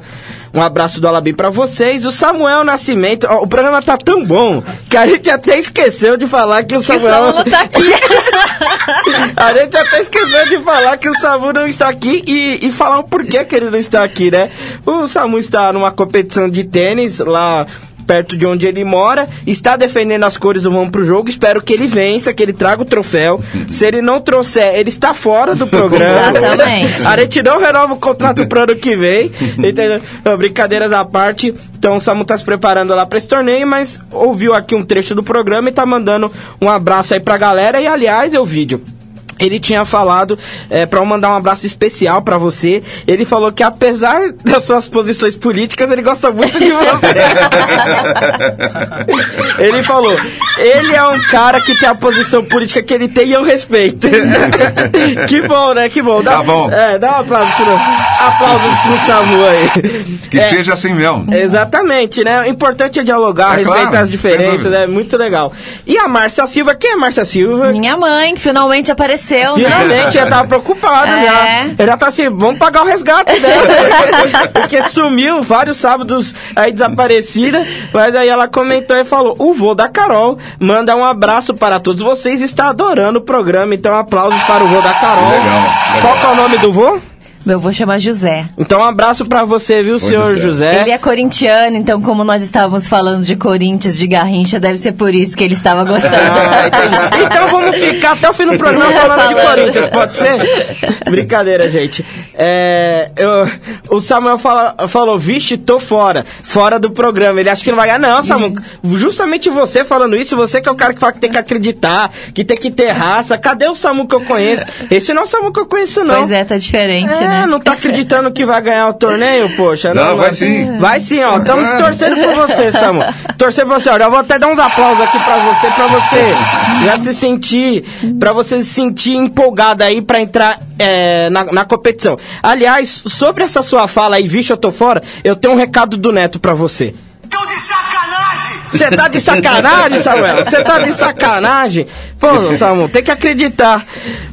um abraço do Alabi pra vocês. O Samuel Nascimento. ó, o programa tá tão bom que a gente até esqueceu de falar que o Que o Samuel. Samu não tá aqui. A gente até esqueceu de falar que o Samu não está aqui e, e falar o porquê que ele não está aqui, né? O Samu está numa competição de tênis lá perto de onde ele mora, está defendendo as cores do Vamos Pro Jogo, espero que ele vença, que ele traga o troféu. Se ele não trouxer, ele está fora do programa. Exatamente. A gente não renova o contrato pro ano que vem, entendeu? Brincadeiras à parte, então o Samu tá se preparando lá para esse torneio, mas ouviu aqui um trecho do programa e tá mandando um abraço aí pra galera. E aliás, é o vídeo. Ele tinha falado é, para mandar um abraço especial pra você. Ele falou que apesar das suas posições políticas, ele gosta muito de você. ele falou: ele é um cara que tem a posição política que ele tem e eu respeito. que bom, né? Que bom. Dá, Tá bom. É, dá um aplauso pro, aplausos pro Samu aí. Que É, seja assim mesmo. Exatamente, né? O importante é dialogar, É respeitar claro, as diferenças, é muito legal. E a Márcia Silva, quem é a Márcia Silva? Minha mãe, que finalmente apareceu, né? Finalmente, eu tava preocupado É. já. Eu já tá assim, vamos pagar o resgate dela. Porque sumiu vários sábados aí desaparecida. Mas aí ela comentou e falou: o vô da Carol manda um abraço para todos vocês. Está adorando o programa. Então, aplausos para o vô da Carol. Legal, legal. Qual que é o nome do vô? Meu avô chama José. Então um abraço pra você, viu, senhor José? Ele é corintiano, então como nós estávamos falando de Corinthians, de Garrincha, deve ser por isso que ele estava gostando. Ah, então vamos ficar até o fim do programa falando de Falando. Corinthians, pode ser? Brincadeira, gente. É, eu- o Samuel fala- falou, vixe, tô fora. Fora do programa. Ele acha que não vai ganhar. Não, Samuel. Justamente você falando isso, você que é o cara que fala que tem que acreditar, que tem que ter raça. Cadê o Samu que eu conheço? Esse não é o Samu que eu conheço, não. Pois é, tá diferente, É, né? Não tá acreditando que vai ganhar o torneio, poxa? Não, vai sim. Vai sim, ó. Estamos Claro. torcendo por você, Samu. Torcer por você. Olha, eu vou até dar uns aplausos aqui pra você, pra você já se sentir, pra você se sentir empolgada aí pra entrar é, na, na competição. Aliás, sobre essa sua fala aí, vixe, eu tô fora, eu tenho um recado do Neto pra você. Tô de Você tá de sacanagem, Samuel? Você tá de sacanagem? Pô, Samuel, tem que acreditar.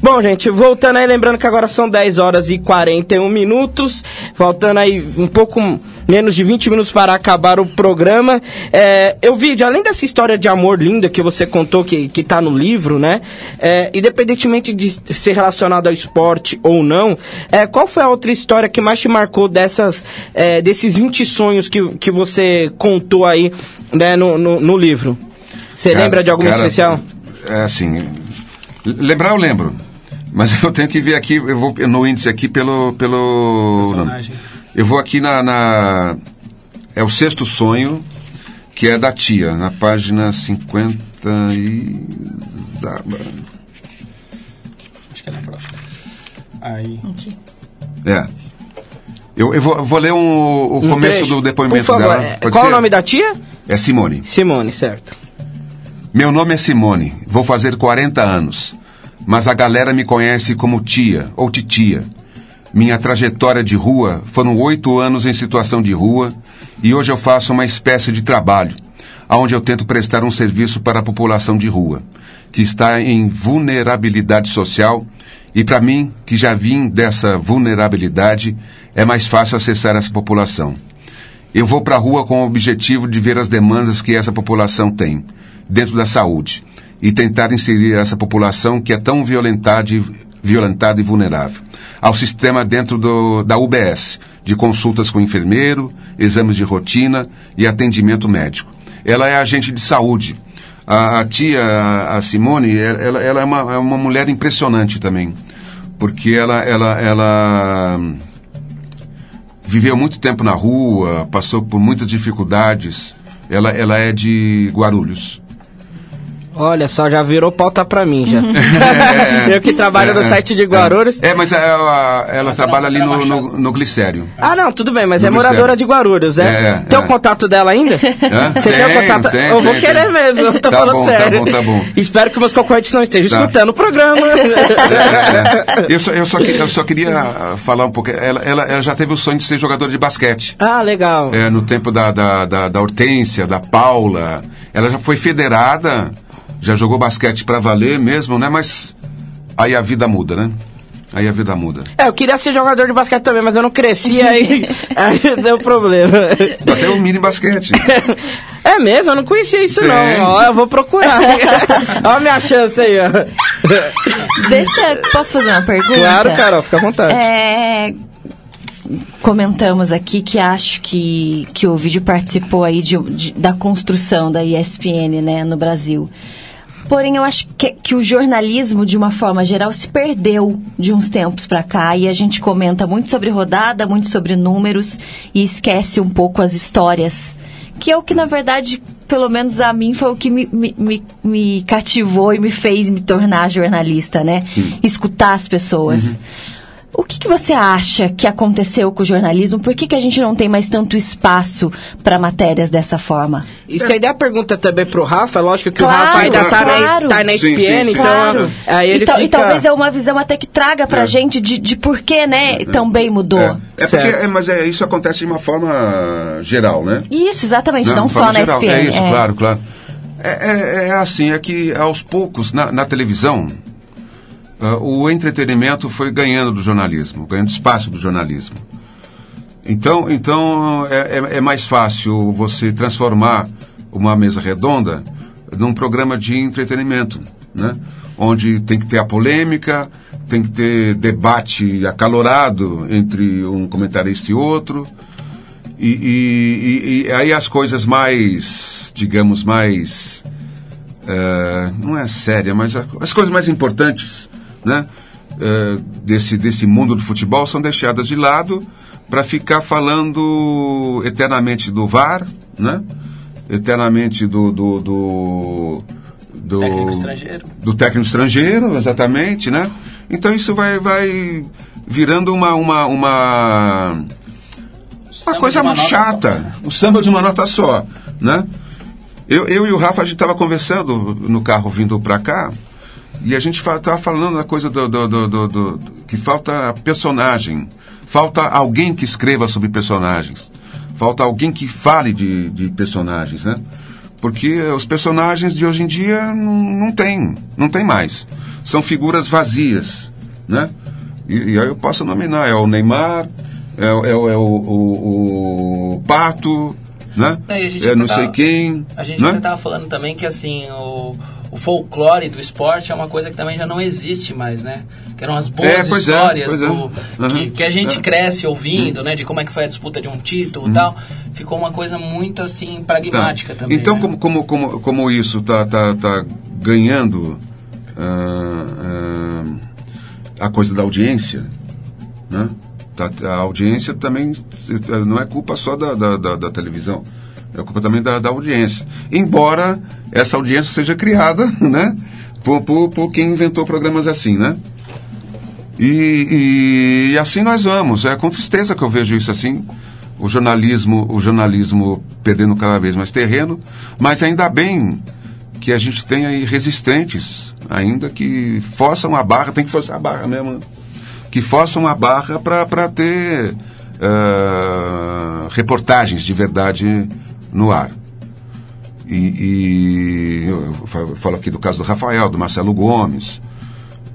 Bom, gente, voltando aí, lembrando que agora são 10 horas e 41 minutos. Faltando aí um pouco menos de 20 minutos para acabar o programa. É, eu vi, além dessa história de amor linda que você contou, que, que tá no livro, né? É, independentemente de ser relacionado ao esporte ou não, é, qual foi a outra história que mais te marcou dessas, é, desses 20 sonhos que, que você contou aí né, no, no, no livro? Você Cara, lembra de alguma cara, especial? É assim. Lembrar eu lembro. Mas eu tenho que ver aqui, eu vou no índice aqui pelo. pelo Personagem. Eu vou aqui na, na- É o sexto sonho, que é da tia, na página 50 e. zaba. Acho que é na próxima. Aí. É. Eu, eu vou, vou ler um, o Um começo trecho? do depoimento Por favor, dela. é, Pode Qual ser? o nome da tia? É Simone. Simone, certo. Meu nome é Simone, vou fazer 40 anos, mas a galera me conhece como tia ou titia. Minha trajetória de rua foram oito anos em situação de rua e hoje eu faço uma espécie de trabalho, onde eu tento prestar um serviço para a população de rua, que está em vulnerabilidade social e para mim, que já vim dessa vulnerabilidade, é mais fácil acessar essa população. Eu vou para a rua com o objetivo de ver as demandas que essa população tem dentro da saúde e tentar inserir essa população que é tão violentada e, violentada e vulnerável ao sistema dentro do, da UBS, de consultas com enfermeiro, exames de rotina e atendimento médico. Ela é agente de saúde. A, a tia, a, Simone, ela, ela é, uma, é uma mulher impressionante também, porque ela, ela, ela viveu muito tempo na rua, passou por muitas dificuldades. Ela, ela é de Guarulhos. Olha só, já virou pauta pra mim já. eu que trabalho no É, site de Guarulhos. É, mas ela, ela trabalha ali no, no, no Glicério. Ah, não, tudo bem, mas No é moradora Glicério. de Guarulhos, né? É, é, tem o é. contato dela ainda? Você tem, o Tem, contato? tem, eu vou tem, querer tem. mesmo, eu tô Tá falando bom, tá sério. bom, tá bom. Espero que meus concorrentes não estejam Tá. escutando o programa. É, eu, só, eu, só, que- eu só queria falar um pouco. Ela, ela, ela já teve o sonho de ser jogadora de basquete. ah, legal. É, no tempo da, da, da, da Hortência, da Paula. Ela já foi federada, já jogou basquete pra valer mesmo, né? Mas aí a vida muda, né? Aí a vida muda. É, eu queria ser jogador de basquete também, mas eu não cresci, aí, aí deu problema. Até o mini basquete. É mesmo? Eu não conhecia isso Tem. não. Ó, eu vou procurar. Olha a minha chance aí, ó. Deixa. Posso fazer uma pergunta? Claro, Carol, fica à vontade. É, comentamos aqui que acho que, que o vídeo participou aí de, de- da construção da ESPN né, no Brasil. Porém, eu acho que, que o jornalismo, de uma forma geral, se perdeu de uns tempos pra cá. E a gente comenta muito sobre rodada, muito sobre números e esquece um pouco as histórias. Que é o que, na verdade, pelo menos a mim, foi o que me, me, me, me cativou e me fez me tornar jornalista, né? Escutar as pessoas. O que, que você acha que aconteceu com o jornalismo? Por que, que a gente não tem mais tanto espaço para matérias dessa forma? Isso aí dá a pergunta também pro Rafa, lógico que Claro, o Rafa ainda tá, claro. na, tá na Sim, ESPN, sim, sim. então Claro. aí ele e, tal- e fica... talvez é uma visão até que traga pra É. gente de, de por que, né, também mudou. É, é porque, é, mas é, isso acontece de uma forma geral, né? Isso, exatamente, não, de só na geral. SPN. É isso, claro, claro. É, é, é assim, é que aos poucos, na, na televisão, ah, o entretenimento foi ganhando do jornalismo, ganhando espaço do jornalismo. Então, então é, é- é mais fácil você transformar uma mesa redonda num programa de entretenimento, né? Onde tem que ter a polêmica, tem que ter debate acalorado entre um comentarista e outro. E, e- e- e aí as coisas mais, digamos, mais. eh, não é séria, mas as coisas mais importantes né, eh, desse, desse mundo do futebol são deixadas de lado para ficar falando eternamente do VAR, né? eternamente do. do, do do Técnico estrangeiro. do técnico estrangeiro, exatamente, né? Então isso vai, vai virando uma uma, uma, uma coisa uma muito nota chata. O samba de uma nota só, né? Eu, eu e o Rafa, a gente estava conversando no carro vindo para cá, e a gente estava falando da coisa do, do, do, do- que falta personagem, falta alguém que escreva sobre personagens, falta alguém que fale de, de personagens, né? Porque os personagens de hoje em dia não, não tem, não tem mais. São figuras vazias, né? E, e aí eu posso nominar, é o Neymar, é, o- é, o- é o, o- o Pato, né? Não, É não até sei tava- quem, A gente né? estava falando também que assim, o, o folclore do esporte é uma coisa que também já não existe mais, né? Que eram as boas É, é, histórias é. do- Uhum. que, que a gente É. cresce ouvindo, né? De como é que foi a disputa de um título e tal. Ficou uma coisa muito assim, pragmática Tá. também. Então, né? como, como, como, como isso está tá, tá ganhando ah, ah, a coisa da audiência, né? Tá- a audiência também não é culpa só da, da, da- da televisão, é culpa também da, da audiência. Embora essa audiência seja criada, né? Por, por, por quem inventou programas assim, né? E, e assim nós vamos. É com tristeza que eu vejo isso assim. O jornalismo, o jornalismo perdendo cada vez mais terreno, mas ainda bem que a gente tem aí resistentes, ainda que forçam a barra, tem que forçar a barra mesmo, né? que forçam a barra para ter ah, reportagens de verdade no ar. E, e eu fa- falo aqui do caso do Rafael, do Marcelo Gomes.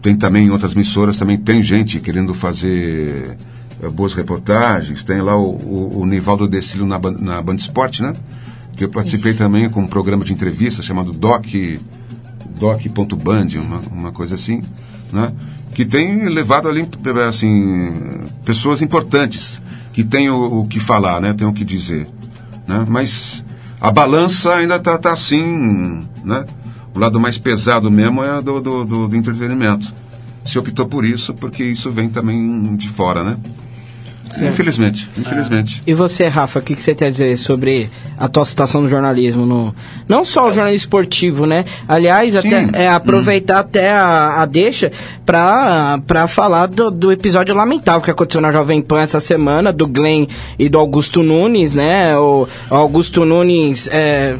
Tem também em outras emissoras, também tem gente querendo fazer eh, boas reportagens. Tem lá o, o, o Nivaldo Decílio na, na Band Esporte, né? Que eu participei também com um programa de entrevista chamado Doc doc.band, uma, uma coisa assim, né? Que tem levado ali, assim, pessoas importantes, que têm o, o que falar, né? Tem o que dizer, né? Mas a balança ainda tá, tá assim, né? O lado mais pesado mesmo é do, do, do, do entretenimento. Se optou por isso, porque isso vem também de fora, né? Infelizmente, infelizmente. E você, Rafa, o que, que você quer dizer sobre a tua situação no jornalismo? No, não só o jornalismo esportivo, né? Aliás, até é, aproveitar até a, a deixa pra falar do, do episódio lamentável que aconteceu na Jovem Pan essa semana, do Glenn e do Augusto Nunes, né? O, o Augusto Nunes é,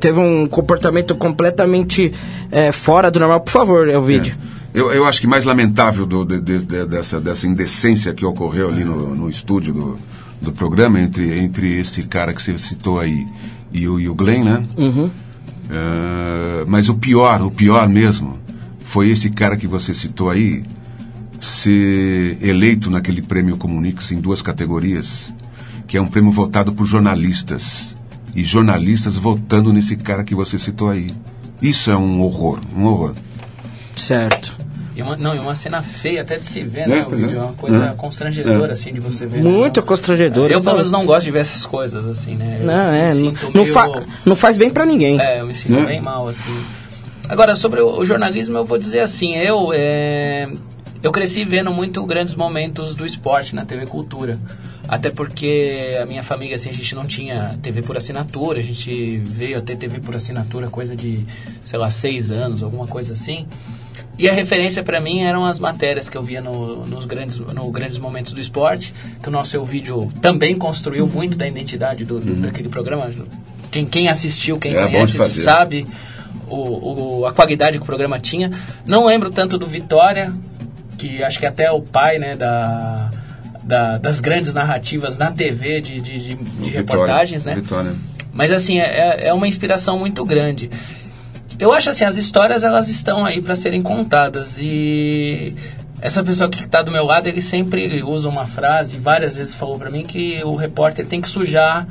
teve um comportamento completamente é, fora do normal. Por favor, é o vídeo. Eu, eu acho que mais lamentável do- de- de- de- dessa, dessa indecência que ocorreu ali no, no estúdio do, do programa entre, entre esse cara que você citou aí e o, e o Glenn, né? Uhum. Eh, mas o pior, o pior mesmo, foi esse cara que você citou aí ser eleito naquele prêmio Comunix em duas categorias, que é um prêmio votado por jornalistas. E jornalistas votando nesse cara que você citou aí. Isso é um horror, um horror. Certo. E uma, não, e uma cena feia até de se ver, É, né? O vídeo é uma coisa é. constrangedora, É. assim, de você ver. Muito né? constrangedora. Eu, pelo menos, não gosto de ver essas coisas, assim, né? Eu Não, é, não, meio- fa- não faz bem pra ninguém. É, eu me sinto Né? bem mal, assim. Agora, sobre o, o jornalismo, eu vou dizer assim, eu, é, eu cresci vendo muito grandes momentos do esporte na TV Cultura. Até porque a minha família, assim, a gente não tinha TV por assinatura, a gente veio a ter TV por assinatura coisa de, sei lá, seis anos, alguma coisa assim. E a referência para mim eram as matérias que eu via no, nos grandes, no grandes momentos do esporte, que o nosso Vídeo também construiu muito da identidade do, do- daquele programa. Quem, quem assistiu, quem É conhece, sabe o, o- a qualidade que o programa tinha. Não lembro tanto do Vitória, que acho que até o pai né, da, da- das grandes narrativas na TV de, de, de- de reportagens, né? Vitória. Mas assim, é, é uma inspiração muito grande. Eu acho assim, as histórias elas estão aí para serem contadas. E essa pessoa que está do meu lado, ele sempre usa uma frase, várias vezes falou para mim que o repórter tem que sujar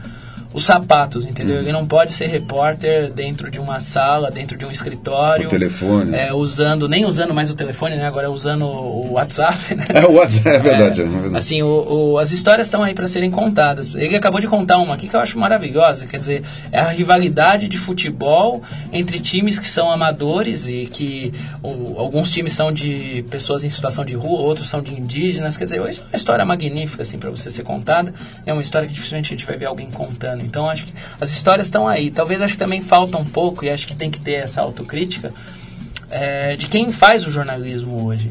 os sapatos, entendeu? Ele não pode ser repórter dentro de uma sala, dentro de um escritório. O telefone. É, usando, nem usando mais o telefone, né? Agora usando o WhatsApp, né? É o WhatsApp, é verdade. É, verdade. Assim, o, o, as histórias estão aí para serem contadas. Ele acabou de contar uma aqui que eu acho maravilhosa, quer dizer, é a rivalidade de futebol entre times que são amadores e que o, alguns times são de pessoas em situação de rua, outros são de indígenas, quer dizer, isso é uma história magnífica assim para você ser contada. É uma história que dificilmente a gente vai ver alguém contando. Então acho que as histórias estão aí. Talvez acho que também falta um pouco, e acho que tem que ter essa autocrítica, é, de quem faz o jornalismo hoje.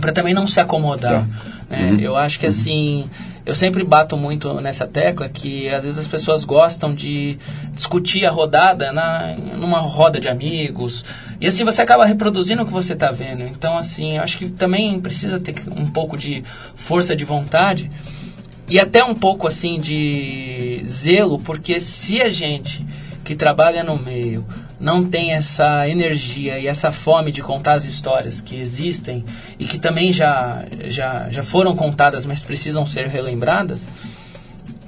Para também não se acomodar. Né? Uhum. Eu acho que assim. Eu sempre bato muito nessa tecla que às vezes as pessoas gostam de discutir a rodada na, numa roda de amigos. E assim você acaba reproduzindo o que você está vendo. Então, assim, acho que também precisa ter um pouco de força de vontade e até um pouco assim de zelo, porque se a gente que trabalha no meio não tem essa energia e essa fome de contar as histórias que existem e que também já, já, já foram contadas, mas precisam ser relembradas,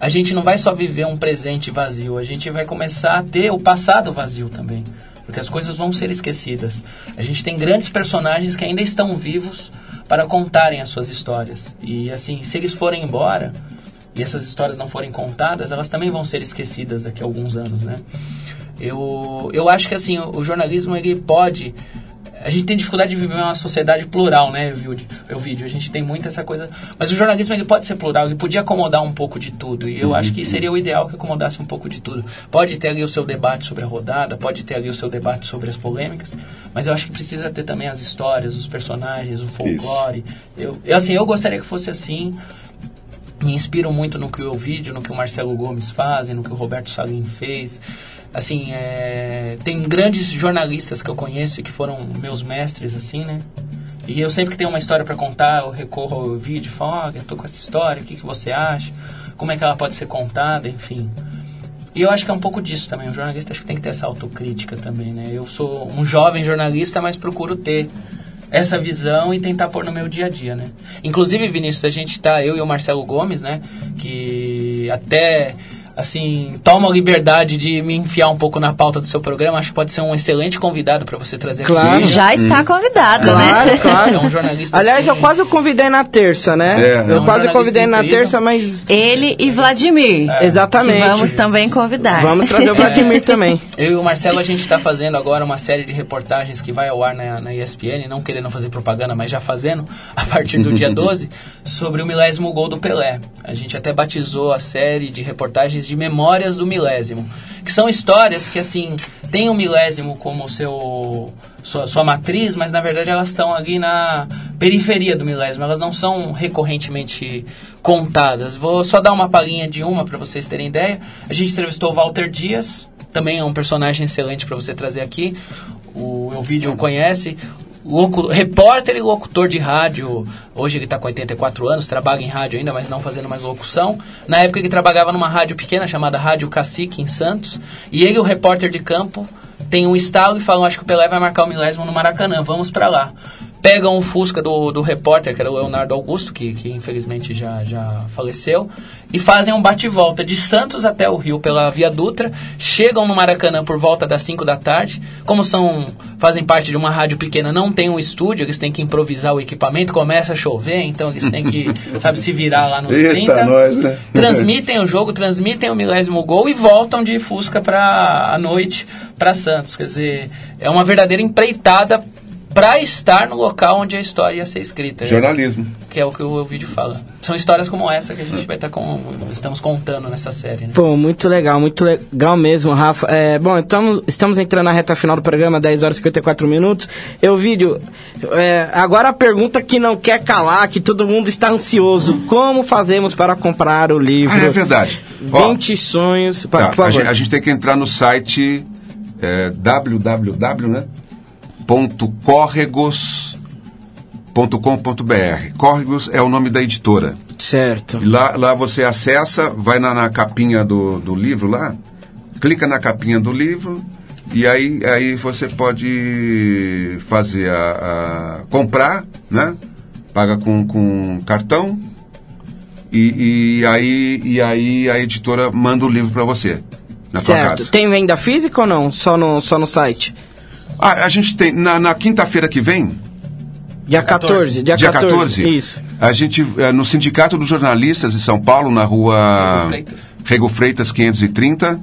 a gente não vai só viver um presente vazio, a gente vai começar a ter o passado vazio também. Porque as coisas vão ser esquecidas. A gente tem grandes personagens que ainda estão vivos para contarem as suas histórias. E assim, se eles forem embora e essas histórias não forem contadas, elas também vão ser esquecidas daqui a alguns anos, né? Eu, eu acho que assim, o, o jornalismo ele pode a gente tem dificuldade de viver uma sociedade plural, né, o vídeo. A gente tem muito essa coisa. Mas o jornalismo ele pode ser plural, ele podia acomodar um pouco de tudo. E eu uhum. acho que seria o ideal que acomodasse um pouco de tudo. Pode ter ali o seu debate sobre a rodada, pode ter ali o seu debate sobre as polêmicas, mas eu acho que precisa ter também as histórias, os personagens, o folclore. Eu, eu, assim, eu gostaria que fosse assim. Me inspiro muito no que o vídeo, no que o Marcelo Gomes faz, no que o Roberto Salim fez assim, é, tem grandes jornalistas que eu conheço e que foram meus mestres, assim, né? E eu sempre que tenho uma história para contar, eu recorro ao vídeo e falo, ó, eu tô com essa história, o que, que você acha? Como é que ela pode ser contada, enfim. E eu acho que é um pouco disso também. O jornalista acho que tem que ter essa autocrítica também, né? Eu sou um jovem jornalista, mas procuro ter essa visão e tentar pôr no meu dia a dia, né? Inclusive, Vinícius, a gente tá, eu e o Marcelo Gomes, né? Que até assim, toma a liberdade de me enfiar um pouco na pauta do seu programa, acho que pode ser um excelente convidado para você trazer claro. aqui. Já está convidado, é. né? Claro, claro. É um jornalista Aliás, assim, eu quase o convidei na terça, né? É, eu é um quase convidei incrível. na terça, mas... Ele e Vladimir. É. Exatamente. Vamos também convidar. Vamos trazer o Vladimir também. Eu e o Marcelo, a gente está fazendo agora uma série de reportagens que vai ao ar na, na ESPN, não querendo fazer propaganda, mas já fazendo, a partir do dia 12, sobre o milésimo gol do Pelé. A gente até batizou a série de reportagens de memórias do milésimo, que são histórias que, assim, tem o milésimo como seu sua, sua matriz, mas na verdade elas estão ali na periferia do milésimo, elas não são recorrentemente contadas. Vou só dar uma palhinha de uma para vocês terem ideia. A gente entrevistou o Walter Dias, também é um personagem excelente para você trazer aqui. O Elvídio conhece. Locu repórter e locutor de rádio. Hoje ele está com 84 anos, trabalha em rádio ainda, mas não fazendo mais locução. Na época ele trabalhava numa rádio pequena chamada Rádio Cacique, em Santos. E ele, o repórter de campo, tem um estalo e falam: Acho que o Pelé vai marcar o milésimo no Maracanã, vamos para lá pegam o Fusca do, do repórter, que era o Leonardo Augusto, que, que infelizmente já, já faleceu, e fazem um bate-volta de Santos até o Rio pela Via Dutra, chegam no Maracanã por volta das 5 da tarde, como são fazem parte de uma rádio pequena, não tem um estúdio, eles têm que improvisar o equipamento, começa a chover, então eles têm que, sabe, se virar lá nos Eita, 30. nós, né? Transmitem o jogo, transmitem o milésimo gol e voltam de Fusca para a noite para Santos. Quer dizer, é uma verdadeira empreitada para estar no local onde a história ia ser escrita. Jornalismo. Que é o que o vídeo fala. São histórias como essa que a gente vai estar com, estamos contando nessa série. Né? Pô, muito legal, muito legal mesmo, Rafa. É, bom, então estamos entrando na reta final do programa, 10 horas e 54 minutos. Eu, vídeo, é, agora a pergunta que não quer calar, que todo mundo está ansioso. Como fazemos para comprar o livro? Ah, é verdade. Ó, 20 sonhos. tá, por a, favor. gente, a gente tem que entrar no site é, www, né? Ponto córregos.com.br. Córregos é o nome da editora. Certo. Lá, lá você acessa, vai na, na capinha do, do livro lá, clica na capinha do livro e aí, aí você pode fazer a, a comprar, né? Paga com, com cartão E, e aí, e aí a editora manda o livro para você, na sua Certo. casa. Tem venda física ou não? Só no, só no site? Ah, a gente tem, na, na quinta-feira que vem, Dia 14. Dia, dia 14. 14, Isso. a gente, eh, no Sindicato dos Jornalistas de São Paulo, na rua Rego Freitas. Rego Freitas 530,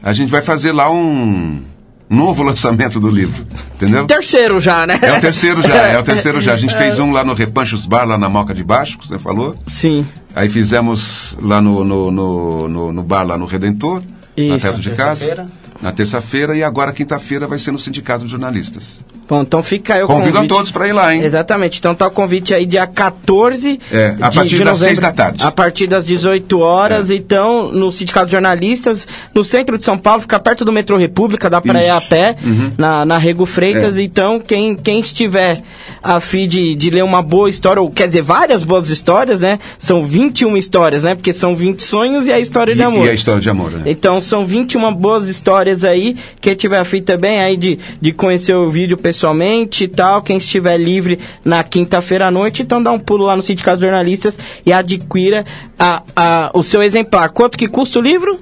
a gente vai fazer lá um novo lançamento do livro, entendeu? Terceiro já, né? É o terceiro já, é o terceiro já. A gente fez um lá no Repanchos Bar, lá na Moca de Baixo, que você falou. Sim. Aí fizemos lá no, no, no, no- no bar, lá no Redentor, na Isso. Teto de Na Casa. Na terça-feira e agora quinta-feira vai ser no Sindicato de Jornalistas. Bom, então fica aí o Convido convite. a todos para ir lá, hein? Exatamente. Então tá o convite aí dia 14 É, a de, partir de das novembro, seis da tarde. A partir das 18 horas, É. então, no Sindicato de Jornalistas, no centro de São Paulo, fica perto do metrô República, dá pra ir a pé, Uhum. na, na Rego Freitas. É. Então, quem, quem estiver a fim de, de ler uma boa história, ou quer dizer, várias boas histórias, né? São 21 histórias, né? Porque são 20 sonhos e a história de E, amor. e a história de amor, né? Então são 21 boas histórias aí. Quem tiver afim também aí de, de conhecer o vídeo pessoalmente e tal. Quem estiver livre na quinta-feira à noite, então dá um pulo lá no Sindicato de Jornalistas e adquira a, a, o seu exemplar. Quanto que custa o livro?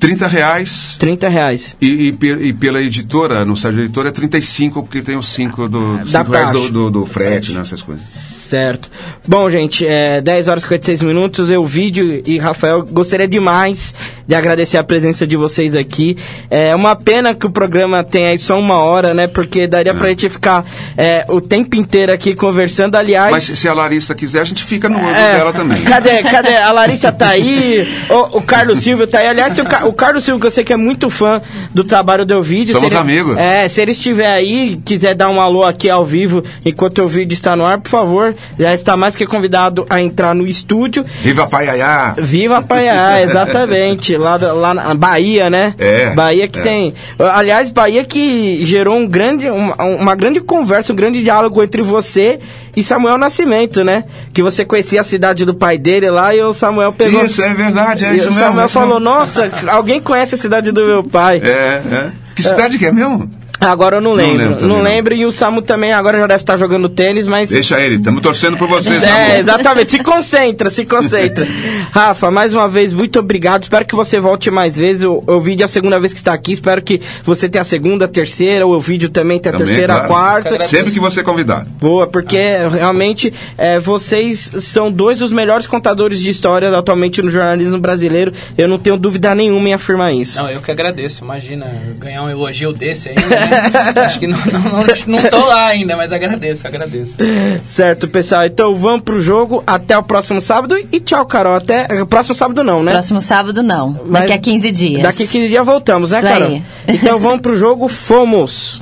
30 reais 30 reais. e, e, e pela editora, no site da editora é 35, porque tem os 5 do, Da cinco reais do, do, do frete, né, essas coisas. Certo. Bom, gente, é 10 horas e 56 minutos. Eu, vídeo e Rafael, gostaria demais de agradecer a presença de vocês aqui. É uma pena que o programa tenha aí só uma hora, né? Porque daria pra gente ficar é, o tempo inteiro aqui conversando. Aliás. Mas se a Larissa quiser, a gente fica no olho É, dela também. Cadê, cadê? A Larissa tá aí, o, o Carlos Silvio tá aí. Aliás, o, o Carlos Silvio, que eu sei que é muito fã do trabalho do vídeo. Somos ele- amigos. É, se ele estiver aí, quiser dar um alô aqui ao vivo enquanto o vídeo está no ar, por favor, já está mais que convidado a entrar no estúdio. Viva Paiaiá! Viva Paiá, exatamente. Lá, lá na Bahia, né? É, Bahia que é. tem. Aliás, Bahia que gerou um grande, uma, uma grande conversa, um grande diálogo entre você e Samuel Nascimento, né? Que você conhecia a cidade do pai dele lá e o Samuel pegou. Isso, é verdade, é e isso o mesmo. Samuel é isso falou: mesmo. Nossa, alguém conhece a cidade do meu pai. É, é. Que cidade que é mesmo? Agora eu não lembro. lembro Não lembro, não. e o Samu também agora já deve estar jogando tênis, mas. Deixa ele, estamos torcendo por vocês, É, amor. exatamente. Se concentra, se concentra. Rafa, mais uma vez, muito obrigado. Espero que você volte mais vezes. Eu, eu vi a segunda vez que está aqui. Espero que você tenha a segunda, a terceira. O vídeo também tenha a Também, terceira, a claro. quarta. Sempre que você convidar. Boa, porque realmente é, vocês são dois dos melhores contadores de história atualmente no jornalismo brasileiro. Eu não tenho dúvida nenhuma em afirmar isso. Não, eu que agradeço. Imagina ganhar um elogio desse ainda. Né? Acho que não, não, não, não tô lá ainda, mas agradeço, agradeço. Certo, pessoal. Então vamos pro jogo. Até o próximo sábado. E tchau, Carol. Até. Próximo sábado não, né? Próximo sábado não. Mas Daqui a 15 dias. Daqui a 15 dias voltamos, né, Isso Carol? aí. Então vamos pro jogo. Fomos.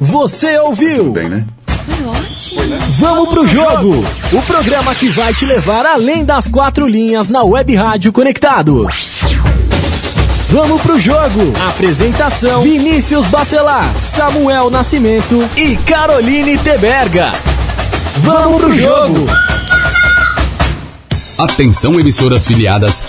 Você ouviu? Bem, né? Vamos pro jogo! O programa que vai te levar além das quatro linhas na Web Rádio Conectado. Vamos pro jogo! Apresentação: Vinícius Bacelar, Samuel Nascimento e Caroline Teberga. Vamos pro jogo! Atenção emissoras filiadas